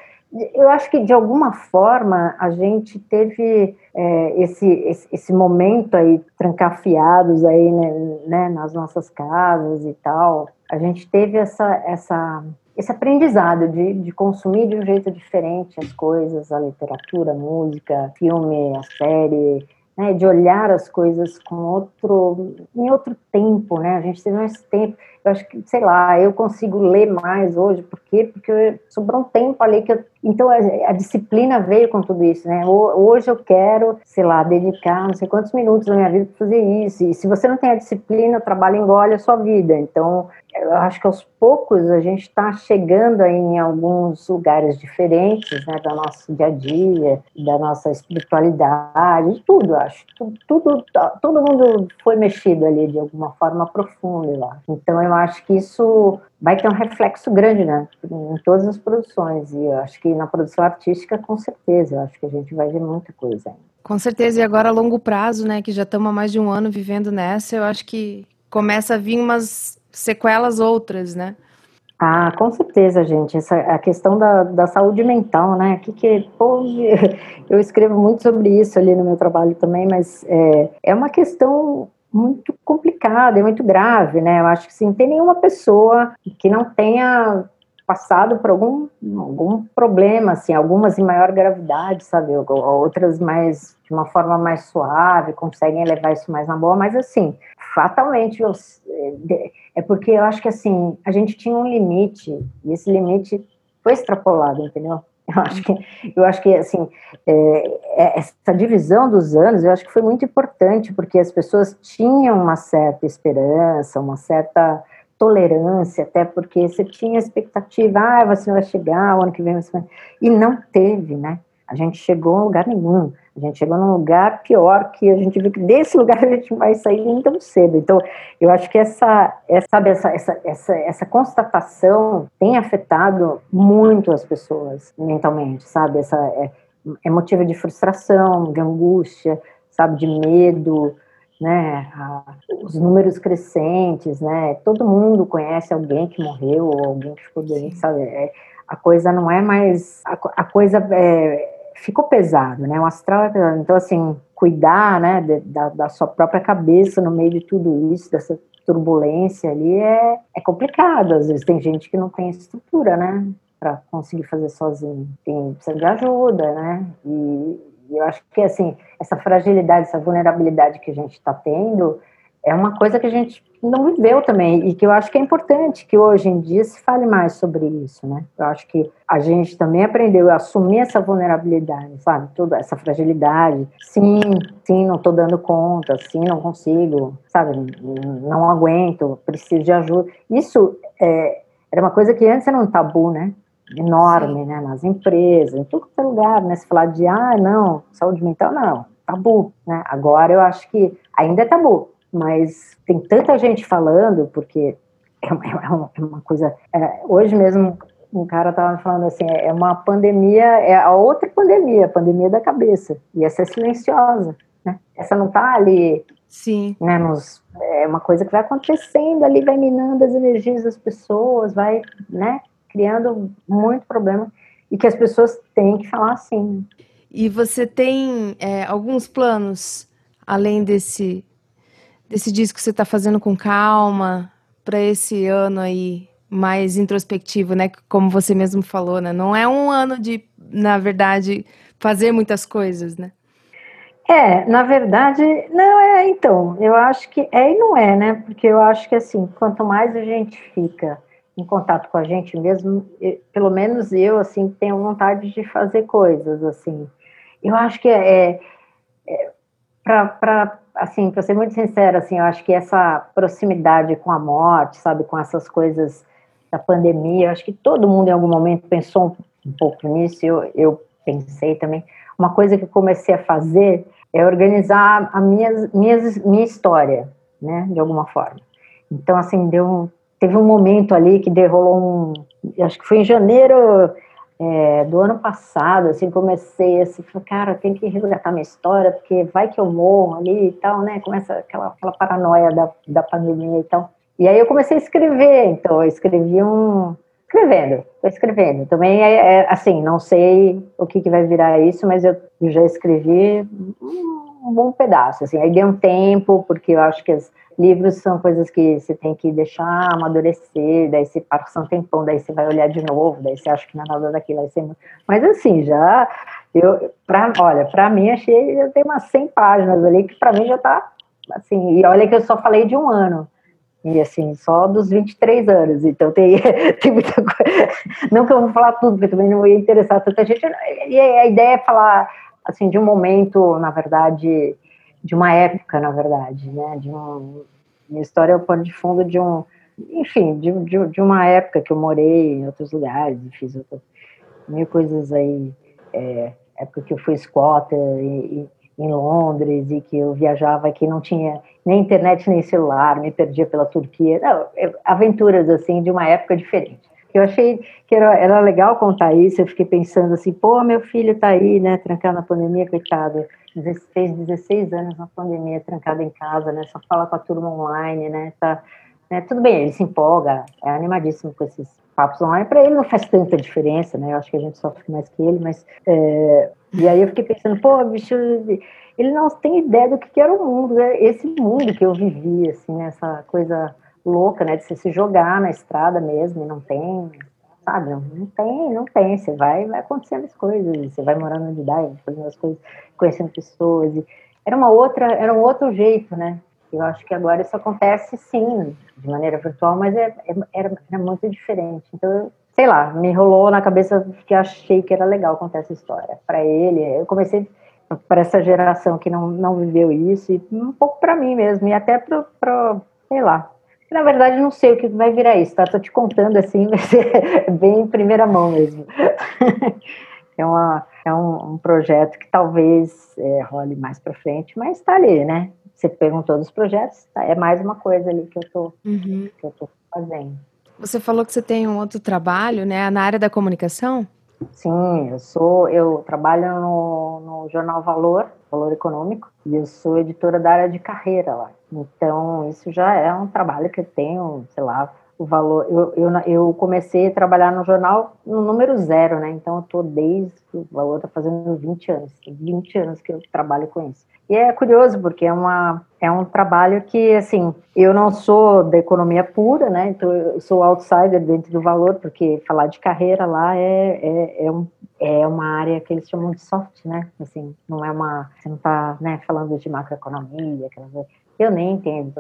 Eu acho que, de alguma forma, a gente teve é, esse, esse, esse, momento aí, trancafiados aí, né, né, nas nossas casas e tal, a gente teve essa, essa esse aprendizado de, de consumir de um jeito diferente as coisas, a literatura, a música, filme, a série, né, de olhar as coisas com outro, em outro tempo, né? A gente teve mais tempo. Eu acho que, sei lá, eu consigo ler mais hoje, por quê? Porque sobrou um tempo ali que eu, então a, a, disciplina veio com tudo isso, né? Hoje eu quero, sei lá, dedicar não sei quantos minutos da minha vida para fazer isso. E se você não tem a disciplina, o trabalho engole a sua vida. Então, eu acho que aos poucos a gente está chegando aí em alguns lugares diferentes, né, do nosso dia a dia, da nossa espiritualidade, tudo, acho. Tudo, tudo, todo mundo foi mexido ali de alguma forma profunda, acho. Então eu acho que isso vai ter um reflexo grande, né, em todas as produções. E eu acho que na produção artística, com certeza, eu acho que a gente vai ver muita coisa. Com certeza, e agora a longo prazo, né, que já estamos há mais de um ano vivendo nessa, eu acho que começa a vir umas sequelas outras, né? Ah, com certeza, gente. Essa, a questão da, da saúde mental, né? Que, que pô, eu escrevo muito sobre isso ali no meu trabalho também, mas é, é uma questão muito complicada, é muito grave, né? Eu acho que sim, tem nenhuma pessoa que não tenha passado por algum, algum problema, assim, algumas em maior gravidade, sabe, outras mais, de uma forma mais suave, conseguem levar isso mais na boa, mas assim, fatalmente, eu, é porque eu acho que assim, a gente tinha um limite, e esse limite foi extrapolado, entendeu? Eu acho que, eu acho que assim, é, é, essa divisão dos anos, eu acho que foi muito importante, porque as pessoas tinham uma certa esperança, uma certa tolerância, até porque você tinha expectativa, ah, você vai chegar, o ano que vem você vai... E não teve, né? A gente chegou a um lugar nenhum. A gente chegou num lugar pior que a gente viu que desse lugar a gente vai sair nem tão cedo. Então, eu acho que essa, essa, essa, essa, essa, essa constatação tem afetado muito as pessoas mentalmente, sabe? Essa, é, é motivo de frustração, de angústia, sabe? De medo, né? os números crescentes, né? Todo mundo conhece alguém que morreu ou alguém que ficou doente, sabe? É, a coisa não é mais. A, a coisa é, ficou pesado, né? O astral é pesado. Então, assim, cuidar, né, de, da, da, sua própria cabeça no meio de tudo isso, dessa turbulência ali, é, é complicado. Às vezes tem gente que não tem estrutura, né, para conseguir fazer sozinho. Tem, precisa de ajuda, né? E, e eu acho que, assim, essa fragilidade, essa vulnerabilidade que a gente está tendo é uma coisa que a gente não viveu também e que eu acho que é importante que hoje em dia se fale mais sobre isso, né? Eu acho que a gente também aprendeu a assumir essa vulnerabilidade, sabe? Toda essa fragilidade. Sim, sim, não estou dando conta, sim, não consigo, sabe? Não aguento, preciso de ajuda. Isso é, era uma coisa que antes era um tabu, né? Enorme, sim. né? Nas empresas, em todo lugar, né? Se falar de, ah, não, saúde mental, não, tabu, né? Agora eu acho que ainda é tabu, mas tem tanta gente falando, porque é uma, é uma é coisa. É, hoje mesmo, um cara estava falando assim: é uma pandemia, é a outra pandemia, a pandemia da cabeça, e essa é silenciosa, né? Essa não está ali. Sim. Né, nos, é uma coisa que vai acontecendo ali, vai minando as energias das pessoas, vai, né, criando muito problema, e que as pessoas têm que falar assim. E você tem é, alguns planos além desse desse disco que você está fazendo com calma para esse ano aí mais introspectivo, né? Como você mesmo falou, né? Não é um ano de, na verdade, fazer muitas coisas, né? É, na verdade, não é. Então, eu acho que é e não é, né? Porque eu acho que assim, quanto mais a gente fica em contato com a gente mesmo, pelo menos eu assim tenho vontade de fazer coisas assim. Eu acho que é, é, é para assim, para ser muito sincera, assim, eu acho que essa proximidade com a morte, sabe, com essas coisas da pandemia, eu acho que todo mundo em algum momento pensou um, pouco nisso, eu, eu pensei também. Uma coisa que eu comecei a fazer é organizar a minha, minha, minha história, né, de alguma forma. Então, assim, deu teve um momento ali que derrolou um, acho que foi em janeiro é, do ano passado, assim, comecei assim, falei, cara, tem que resgatar minha história, porque vai que eu morro ali e tal, né? Começa aquela, aquela paranoia da, da pandemia e tal. E aí eu comecei a escrever, então eu escrevi um. Escrevendo, escrevendo. Também é, é, assim, não sei o que, que vai virar isso, mas eu já escrevi um bom pedaço, assim. Aí deu um tempo, porque eu acho que as, livros são coisas que você tem que deixar amadurecer, daí você passa um tempão, daí você vai olhar de novo, daí você acha que não é nada daquilo, aí você... mas assim, já, eu, pra, olha, para mim achei, já tem umas 100 páginas ali, que para mim já tá, assim, e olha que eu só falei de um ano, e assim, só dos 23 anos, então tem, tem muita coisa, não que eu vou falar tudo, porque também não ia interessar tanta gente, e a ideia é falar, assim, de um momento, na verdade, de uma época, na verdade, né? De um, minha história é o pano de fundo de um, enfim, de, de, de, uma época que eu morei em outros lugares, fiz outras, mil coisas aí, é, época que eu fui squatter em, em Londres e que eu viajava que não tinha nem internet nem celular, me perdia pela Turquia, não, é, aventuras assim de uma época diferente. Eu achei que era, era legal contar isso, eu fiquei pensando assim, pô, meu filho tá aí, né, trancado na pandemia, coitado, fez 16 anos na pandemia, trancado em casa, né? Só fala com a turma online, né? Tá, né? Tudo bem, ele se empolga, é animadíssimo com esses papos online. Para ele não faz tanta diferença, né? Eu acho que a gente sofre mais que ele, mas. É... E aí eu fiquei pensando, pô, bicho, ele não tem ideia do que era o mundo, né? esse mundo que eu vivi, assim, essa coisa louca, né? De você se jogar na estrada mesmo e não tem sabe? Não, tem, não tem. Você vai, vai acontecendo as coisas, você vai morando onde dá, fazendo as coisas, conhecendo pessoas. E era uma outra, era um outro jeito, né? Eu acho que agora isso acontece sim, de maneira virtual, mas é, é, era, era muito diferente. Então, eu, sei lá, me rolou na cabeça que achei que era legal contar essa história para ele. Eu comecei para essa geração que não, não viveu isso e um pouco para mim mesmo e até para, sei lá, na verdade, não sei o que vai virar isso, tá? Tô te contando assim, vai ser bem em primeira mão mesmo. É uma, é um, um projeto que talvez é, role mais para frente, mas está ali, né? Você perguntou dos projetos, tá, é mais uma coisa ali que eu tô, uhum. que eu tô fazendo. Você falou que você tem um outro trabalho, né, na área da comunicação? Sim, eu sou, eu trabalho no, no jornal Valor, Valor Econômico, e eu sou editora da área de carreira lá. Então, isso já é um trabalho que eu tenho, sei lá, o valor. Eu, eu, eu comecei a trabalhar no jornal no número zero, né? Então, eu tô desde o valor está fazendo 20 anos, 20 anos que eu trabalho com isso. E é curioso, porque é, uma, é um trabalho que, assim, eu não sou da economia pura, né? Então, eu sou outsider dentro do valor, porque falar de carreira lá é, é, é, um, é uma área que eles chamam de soft, né? Assim, não é uma. Você não está né, falando de macroeconomia, aquela eu nem entendo.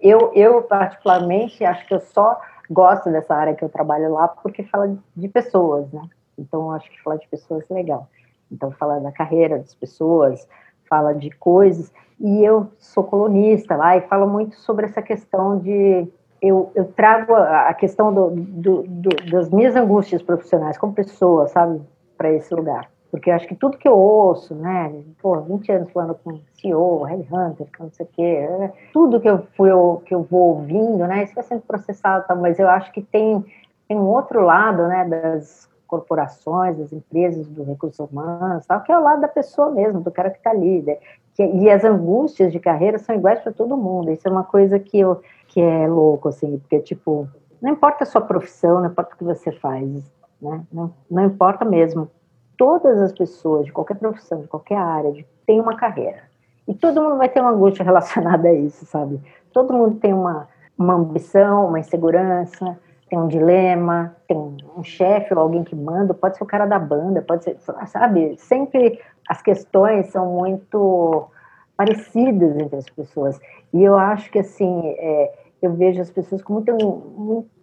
Eu, eu, particularmente, acho que eu só gosto dessa área que eu trabalho lá porque fala de pessoas, né? Então, acho que falar de pessoas é legal. Então, fala da carreira das pessoas, fala de coisas. E eu sou colunista lá e falo muito sobre essa questão de. Eu, eu trago a, questão do, do, do, das minhas angústias profissionais como pessoa, sabe, para esse lugar. Porque eu acho que tudo que eu ouço, né, pô, 20 anos falando com CEO, headhunter, não sei o quê, né, tudo que eu, fui, que eu vou ouvindo, né, isso vai sendo processado, tá, mas eu acho que tem, tem um outro lado, né, das corporações, das empresas, dos recursos humanos, tal, que é o lado da pessoa mesmo, do cara que está ali, né? que, e as angústias de carreira são iguais para todo mundo, isso é uma coisa que, eu, que é louco, assim, porque, tipo, não importa a sua profissão, não importa o que você faz, né? não, não importa mesmo, todas as pessoas, de qualquer profissão, de qualquer área, de, tem uma carreira, e todo mundo vai ter uma angústia relacionada a isso, sabe? Todo mundo tem uma, uma ambição, uma insegurança, tem um dilema, tem um chefe ou alguém que manda, pode ser o cara da banda, pode ser, sabe? Sempre as questões são muito parecidas entre as pessoas. E eu acho que, assim, é, eu vejo as pessoas com muita,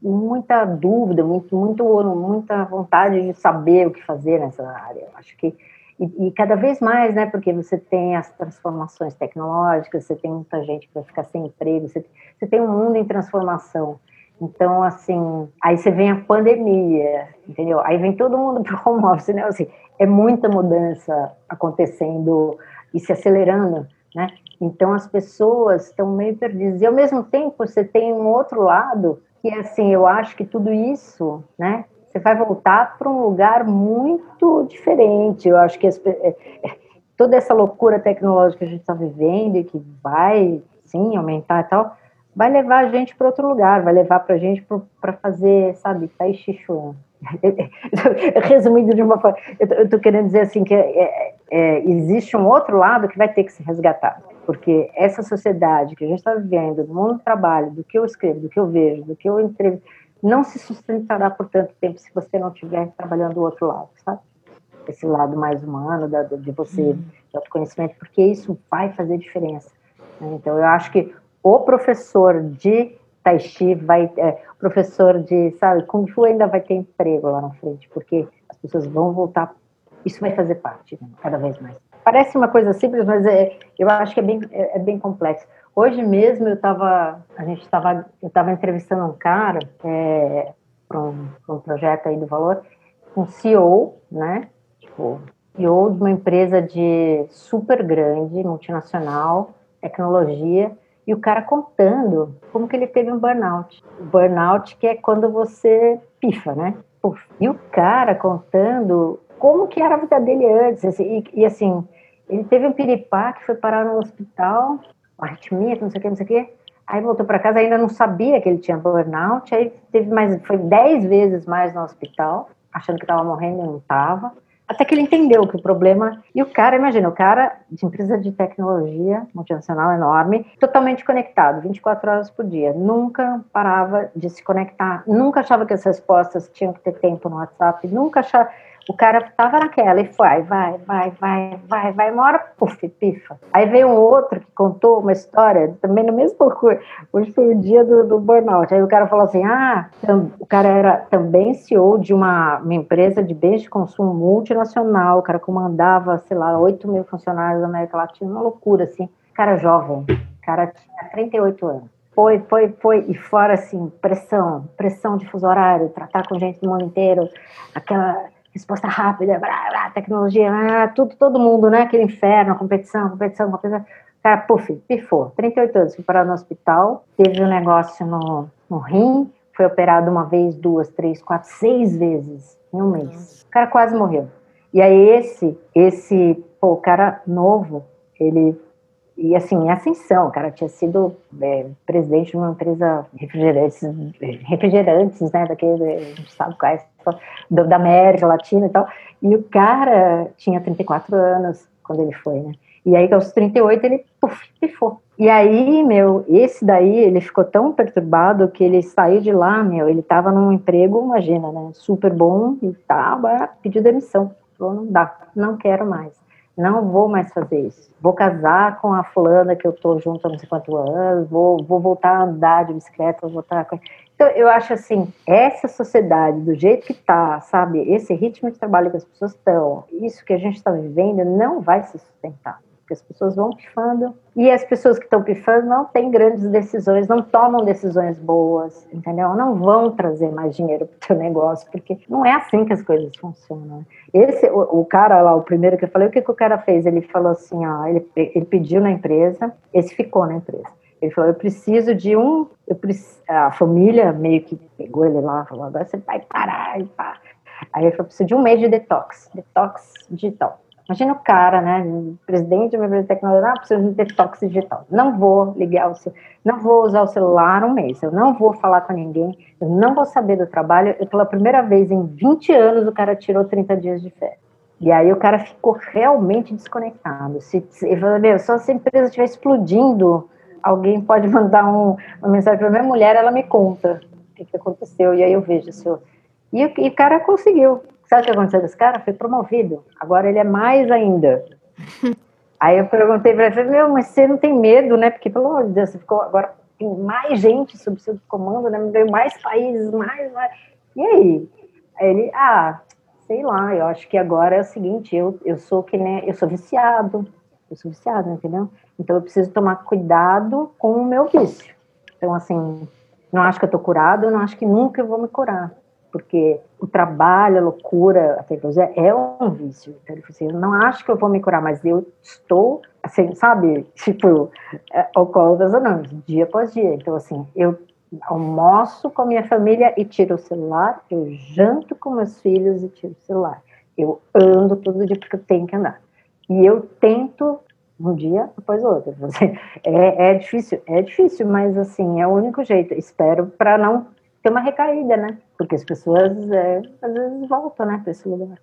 muita dúvida, muito, muito, muita vontade de saber o que fazer nessa área. Eu acho que e, e, cada vez mais, né? Porque você tem as transformações tecnológicas, você tem muita gente vai ficar sem emprego, você, você tem um mundo em transformação. Então, assim, aí você vem a pandemia, entendeu? Aí vem todo mundo para o home office, né? Assim, é muita mudança acontecendo e se acelerando, né? Então, as pessoas estão meio perdidas. E, ao mesmo tempo, você tem um outro lado que, assim, eu acho que tudo isso, né? Você vai voltar para um lugar muito diferente. Eu acho que as, é, é, toda essa loucura tecnológica que a gente está vivendo e que vai, sim, aumentar e tal vai levar a gente para outro lugar, vai levar para a gente para fazer, sabe, Tai Chi Chuan. Resumindo de uma forma, eu estou querendo dizer assim que é, é, é, existe um outro lado que vai ter que ser resgatado, porque essa sociedade que a gente está vivendo, do mundo do trabalho, do que eu escrevo, do que eu vejo, do que eu entrego, não se sustentará por tanto tempo se você não estiver trabalhando do outro lado, sabe? Esse lado mais humano da, de você, uhum. de autoconhecimento, porque isso vai fazer diferença. Né? Então, eu acho que o professor de Tai Chi vai, é, professor de, sabe, Kung Fu ainda vai ter emprego lá na frente, porque as pessoas vão voltar, isso vai fazer parte, né, cada vez mais. Parece uma coisa simples, mas é, eu acho que é bem, é, é bem complexo. Hoje mesmo eu estava, a gente estava, eu estava entrevistando um cara é, para um, um, projeto aí do Valor, um CEO, né, tipo, CEO de uma empresa de super grande, multinacional, tecnologia, e o cara contando como que ele teve um burnout. O burnout que é quando você pifa, né? E o cara contando como que era a vida dele antes. Assim, e, e, assim, ele teve um piripá que foi parar no hospital, arritmia, não sei o que, não sei o que. Aí voltou para casa, ainda não sabia que ele tinha burnout. Aí teve mais, foi dez vezes mais no hospital, achando que estava morrendo e não estava. Até que ele entendeu que o problema. E o cara, imagina, o cara de empresa de tecnologia multinacional enorme, totalmente conectado, 24 horas por dia. Nunca parava de se conectar, nunca achava que as respostas tinham que ter tempo no WhatsApp, nunca achava o cara tava naquela e foi, vai, vai, vai, vai, vai, uma hora, puf, pifa. Aí veio um outro que contou uma história, também no mesmo curso, hoje foi o dia do, do burnout. Aí o cara falou assim: ah, o cara era também CEO de uma, uma empresa de bens de consumo multinacional, o cara comandava, sei lá, 8 mil funcionários da América Latina, uma loucura, assim. Cara jovem, cara tinha 38 anos. Foi, foi, foi, e fora assim, pressão, pressão de fuso horário, tratar com gente do mundo inteiro, aquela resposta rápida, blá, blá, tecnologia, blá, tudo, todo mundo, né? Aquele inferno, competição, competição, competição. Cara, puf, pifou. 38 anos, fui parar no hospital, teve um negócio no, no rim, foi operado uma vez, duas, três, quatro, seis vezes em um mês. O cara quase morreu. E aí esse, esse, pô, o cara novo, ele e assim, em ascensão, o cara tinha sido é, presidente de uma empresa refrigerantes, refrigerantes, né, daquele, gente sabe quais, da América Latina e tal, e o cara tinha 34 anos quando ele foi, né, e aí aos 38 ele, puf, pifou. E aí, meu, esse daí, ele ficou tão perturbado que ele saiu de lá, meu, ele tava num emprego, imagina, né, super bom, e tava, pediu demissão, falou, não dá, não quero mais. Não vou mais fazer isso. Vou casar com a fulana que eu estou junto há não sei quantos anos, vou, vou voltar a andar de bicicleta, vou voltar com... Então, eu acho assim, essa sociedade, do jeito que está, sabe, esse ritmo de trabalho que as pessoas estão, isso que a gente está vivendo, não vai se sustentar porque as pessoas vão pifando e as pessoas que estão pifando não têm grandes decisões, não tomam decisões boas, entendeu? Não vão trazer mais dinheiro para o seu negócio, porque não é assim que as coisas funcionam. Esse, o, o, cara lá, o primeiro que eu falei, o que, que o cara fez? Ele falou assim, ó, ele, ele pediu na empresa, esse ficou na empresa. Ele falou, eu preciso de um, eu preciso, a família meio que pegou ele lá, falou, agora você vai parar e pá. Aí ele falou, preciso de um mês de detox, detox digital. Imagina o cara, né, presidente de uma empresa de tecnologia, ah, preciso de detox digital. Não vou ligar o celular, não vou usar o celular um mês, eu não vou falar com ninguém, eu não vou saber do trabalho. Pela primeira vez em 20 anos, o cara tirou 30 dias de férias. E aí o cara ficou realmente desconectado. Se, ele falou, meu, só se a empresa estiver explodindo, alguém pode mandar um, uma mensagem para minha mulher, ela me conta o que, que aconteceu. E aí eu vejo, seu... E, e o cara conseguiu. Sabe o que aconteceu com esse cara? Foi promovido. Agora ele é mais ainda. Aí eu perguntei para ele, meu, mas você não tem medo, né? Porque, pelo amor de Deus, você ficou agora tem mais gente sob seu comando, né? Veio mais países, mais, mais. E aí? Aí ele, ah, sei lá, eu acho que agora é o seguinte, eu, eu sou que nem, eu sou viciado, eu sou viciado, entendeu? Então eu preciso tomar cuidado com o meu vício. Então, assim, não acho que eu tô curado, eu não acho que nunca eu vou me curar porque o trabalho, a loucura, a tecnologia é um vício. Então, assim, eu não acho que eu vou me curar, mas eu estou, assim, sabe, tipo, é, alcoólatras anônimos, dia após dia. Então, assim, eu almoço com a minha família e tiro o celular, eu janto com meus filhos e tiro o celular. Eu ando todo dia porque eu tenho que andar. E eu tento um dia o outro. É, é difícil, é difícil, mas assim, é o único jeito. Espero para não ter uma recaída, né? Porque as pessoas é, às vezes voltam, né, para esse lugar.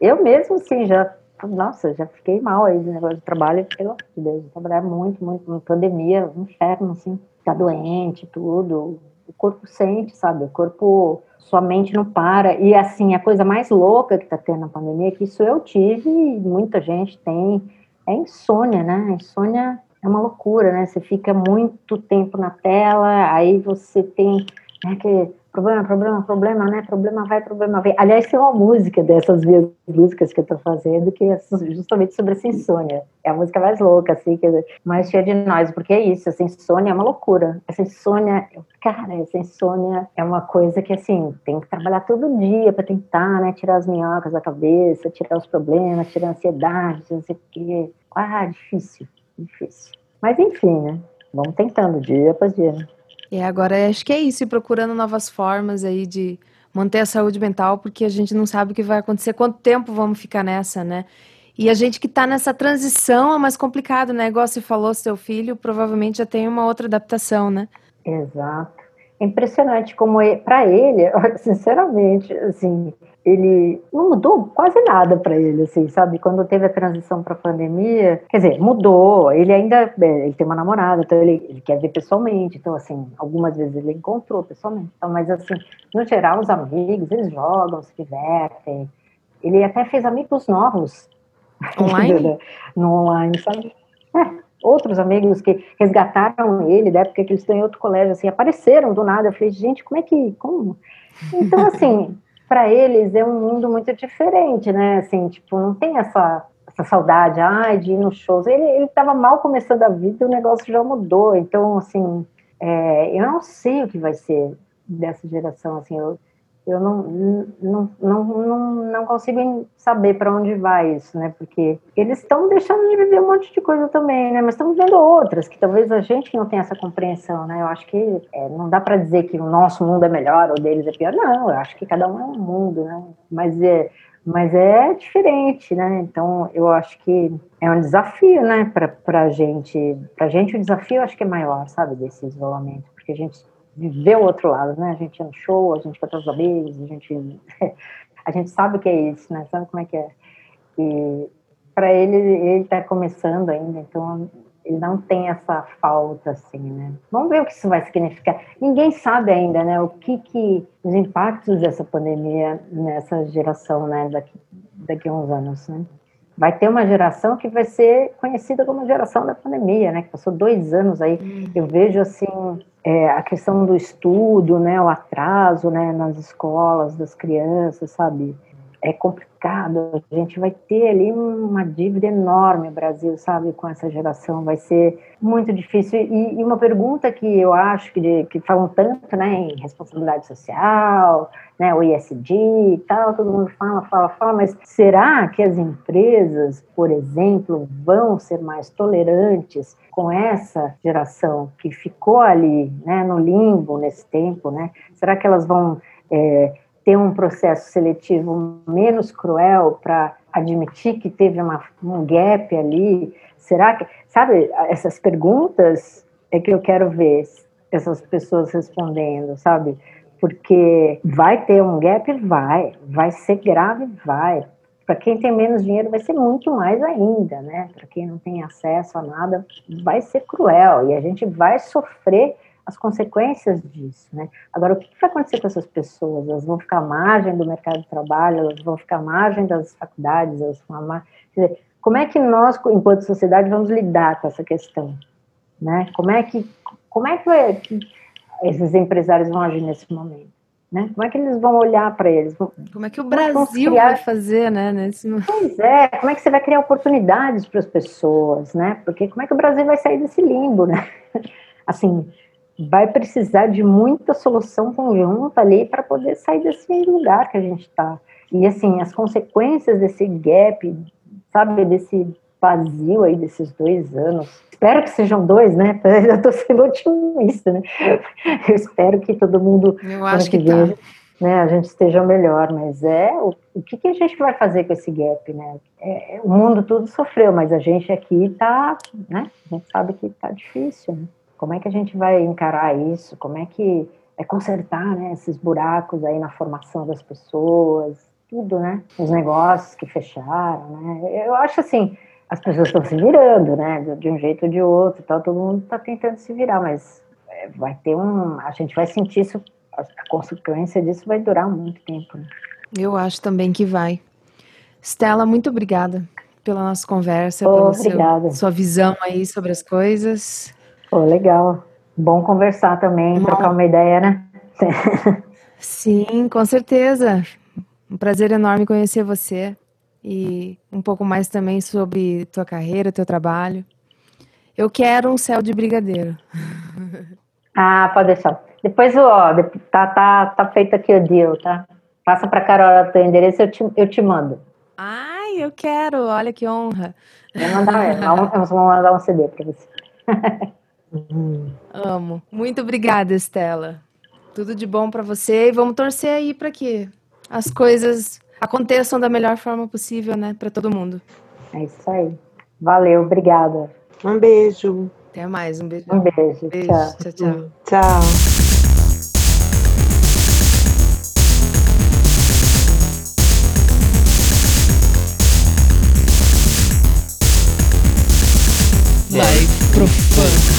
Eu mesmo, assim, já, nossa, já fiquei mal aí de negócio de trabalho, pelo amor de Deus, trabalhar muito, muito, pandemia, um inferno, assim, tá doente, tudo, o corpo sente, sabe, o corpo, sua mente não para, e assim, a coisa mais louca que tá tendo na pandemia, que isso eu tive, e muita gente tem, é insônia, né, a insônia é uma loucura, né, você fica muito tempo na tela, aí você tem né, que problema, problema, problema, né? Problema vai, problema vem. Aliás, tem uma música dessas minhas músicas que eu tô fazendo que é justamente sobre essa insônia. É a música mais louca, assim, que é mais cheia de nós, porque é isso, essa insônia é uma loucura. Essa insônia, cara, essa insônia é uma coisa que, assim, tem que trabalhar todo dia para tentar, né? Tirar as minhocas da cabeça, tirar os problemas, tirar a ansiedade, não sei o quê. Ah, difícil, difícil. Mas enfim, né? Vamos tentando, dia após dia, né? E agora acho que é isso, procurando novas formas aí de manter a saúde mental, porque a gente não sabe o que vai acontecer, quanto tempo vamos ficar nessa, né? E a gente que está nessa transição é mais complicado, né? Igual você falou, seu filho provavelmente já tem uma outra adaptação, né? Exato. É impressionante como para ele, sinceramente, assim, ele não mudou quase nada para ele, assim, sabe? Quando teve a transição para a pandemia, quer dizer, mudou. Ele ainda é, ele tem uma namorada, então ele, ele, quer ver pessoalmente. Então, assim, algumas vezes ele encontrou pessoalmente. Então, mas, assim, no geral, os amigos, eles jogam, se divertem. Ele até fez amigos novos. Online? no online, sabe? É outros amigos que resgataram ele da época que eles estão em outro colégio, assim, apareceram do nada. Eu falei, gente, como é que, como? Então, assim, para eles é um mundo muito diferente, né? Assim, tipo, não tem essa, essa saudade, ai, de ir nos shows. Ele estava mal começando a vida e o negócio já mudou. Então, assim, é, eu não sei o que vai ser dessa geração, assim, eu, eu não, não, não, não, não consigo saber para onde vai isso, né? Porque eles estão deixando de viver um monte de coisa também, né? Mas estão vendo outras, que talvez a gente não tenha essa compreensão, né? Eu acho que é, não dá para dizer que o nosso mundo é melhor ou deles é pior, não. Eu acho que cada um é um mundo, né? Mas é, mas é diferente, né? Então eu acho que é um desafio, né? Para a gente, para gente o desafio eu acho que é maior, sabe? Desse isolamento, porque a gente viver o outro lado, né? A gente ia no show, a gente encontra os amigos, a gente, a gente sabe o que é isso, né? Sabe como é que é. E para ele, ele está começando ainda, então ele não tem essa falta, assim, né? Vamos ver o que isso vai significar. Ninguém sabe ainda, né? O que que os impactos dessa pandemia nessa geração, né? Daqui, daqui a uns anos, né? Vai ter uma geração que vai ser conhecida como geração da pandemia, né? Que passou dois anos aí. Uhum. Eu vejo assim é, a questão do estudo, né? O atraso, né? Nas escolas das crianças, sabe? É complicado. A gente vai ter ali uma dívida enorme, o Brasil, sabe, com essa geração. Vai ser muito difícil. E, e uma pergunta que eu acho que, de, que falam tanto, né, em responsabilidade social, né, o ISD e tal, todo mundo fala, fala, fala, mas será que as empresas, por exemplo, vão ser mais tolerantes com essa geração que ficou ali, né, no limbo nesse tempo, né? Será que elas vão é, ter um processo seletivo menos cruel para admitir que teve uma, um gap ali? Será que, sabe, essas perguntas é que eu quero ver essas pessoas respondendo, sabe? Porque vai ter um gap? Vai. Vai ser grave? Vai. Para quem tem menos dinheiro, vai ser muito mais ainda, né? Para quem não tem acesso a nada, vai ser cruel e a gente vai sofrer as consequências disso, né? Agora, o que vai acontecer com essas pessoas? Elas vão ficar à margem do mercado de trabalho, elas vão ficar à margem das faculdades, elas vão à margem... Quer dizer, como é que nós, enquanto sociedade, vamos lidar com essa questão? Né? Como é que, como é que, que esses empresários vão agir nesse momento? Né? Como é que eles vão olhar para eles? Como é que o é Brasil criar... vai fazer, né? Nesse... Pois é, como é que você vai criar oportunidades para as pessoas, né? Porque como é que o Brasil vai sair desse limbo, né? Assim, vai precisar de muita solução conjunta ali para poder sair desse lugar que a gente está. E assim, as consequências desse gap, sabe, desse vazio aí desses dois anos. Espero que sejam dois, né? Eu estou sendo otimista, né? Eu espero que todo mundo. Eu acho que, que tá. né, a gente esteja melhor, mas é o, o que, que, a gente vai fazer com esse gap, né? É, o mundo todo sofreu, mas a gente aqui está, né? A gente sabe que está difícil, né? Como é que a gente vai encarar isso? Como é que é consertar né, esses buracos aí na formação das pessoas, tudo, né? Os negócios que fecharam, né? Eu acho assim, as pessoas estão se virando, né? De um jeito ou de outro, tal, todo mundo está tentando se virar, mas é, vai ter um, a gente vai sentir isso, a consequência disso vai durar muito tempo. Né? Eu acho também que vai. Stella, muito obrigada pela nossa conversa, oh, pela seu, sua visão aí sobre as coisas. Pô, legal. Bom conversar também, trocar uma ideia, né? Sim, com certeza. Um prazer enorme conhecer você e um pouco mais também sobre tua carreira, teu trabalho. Eu quero um céu de brigadeiro. Ah, pode deixar. Depois, ó, tá, tá, tá feito aqui o deal, tá? Passa pra Carol o teu endereço, eu te, eu te mando. Ai, eu quero, olha que honra. Vou mandar, vamos mandar um CD pra você. Uhum. Amo. Muito obrigada, Estela. Tudo de bom para você e vamos torcer aí para que as coisas aconteçam da melhor forma possível, né, para todo mundo. É isso aí. Valeu, obrigada. Um beijo. Até mais, um beijo. Um beijo. beijo. Tchau. Tchau, tchau. Tchau. Live Profano.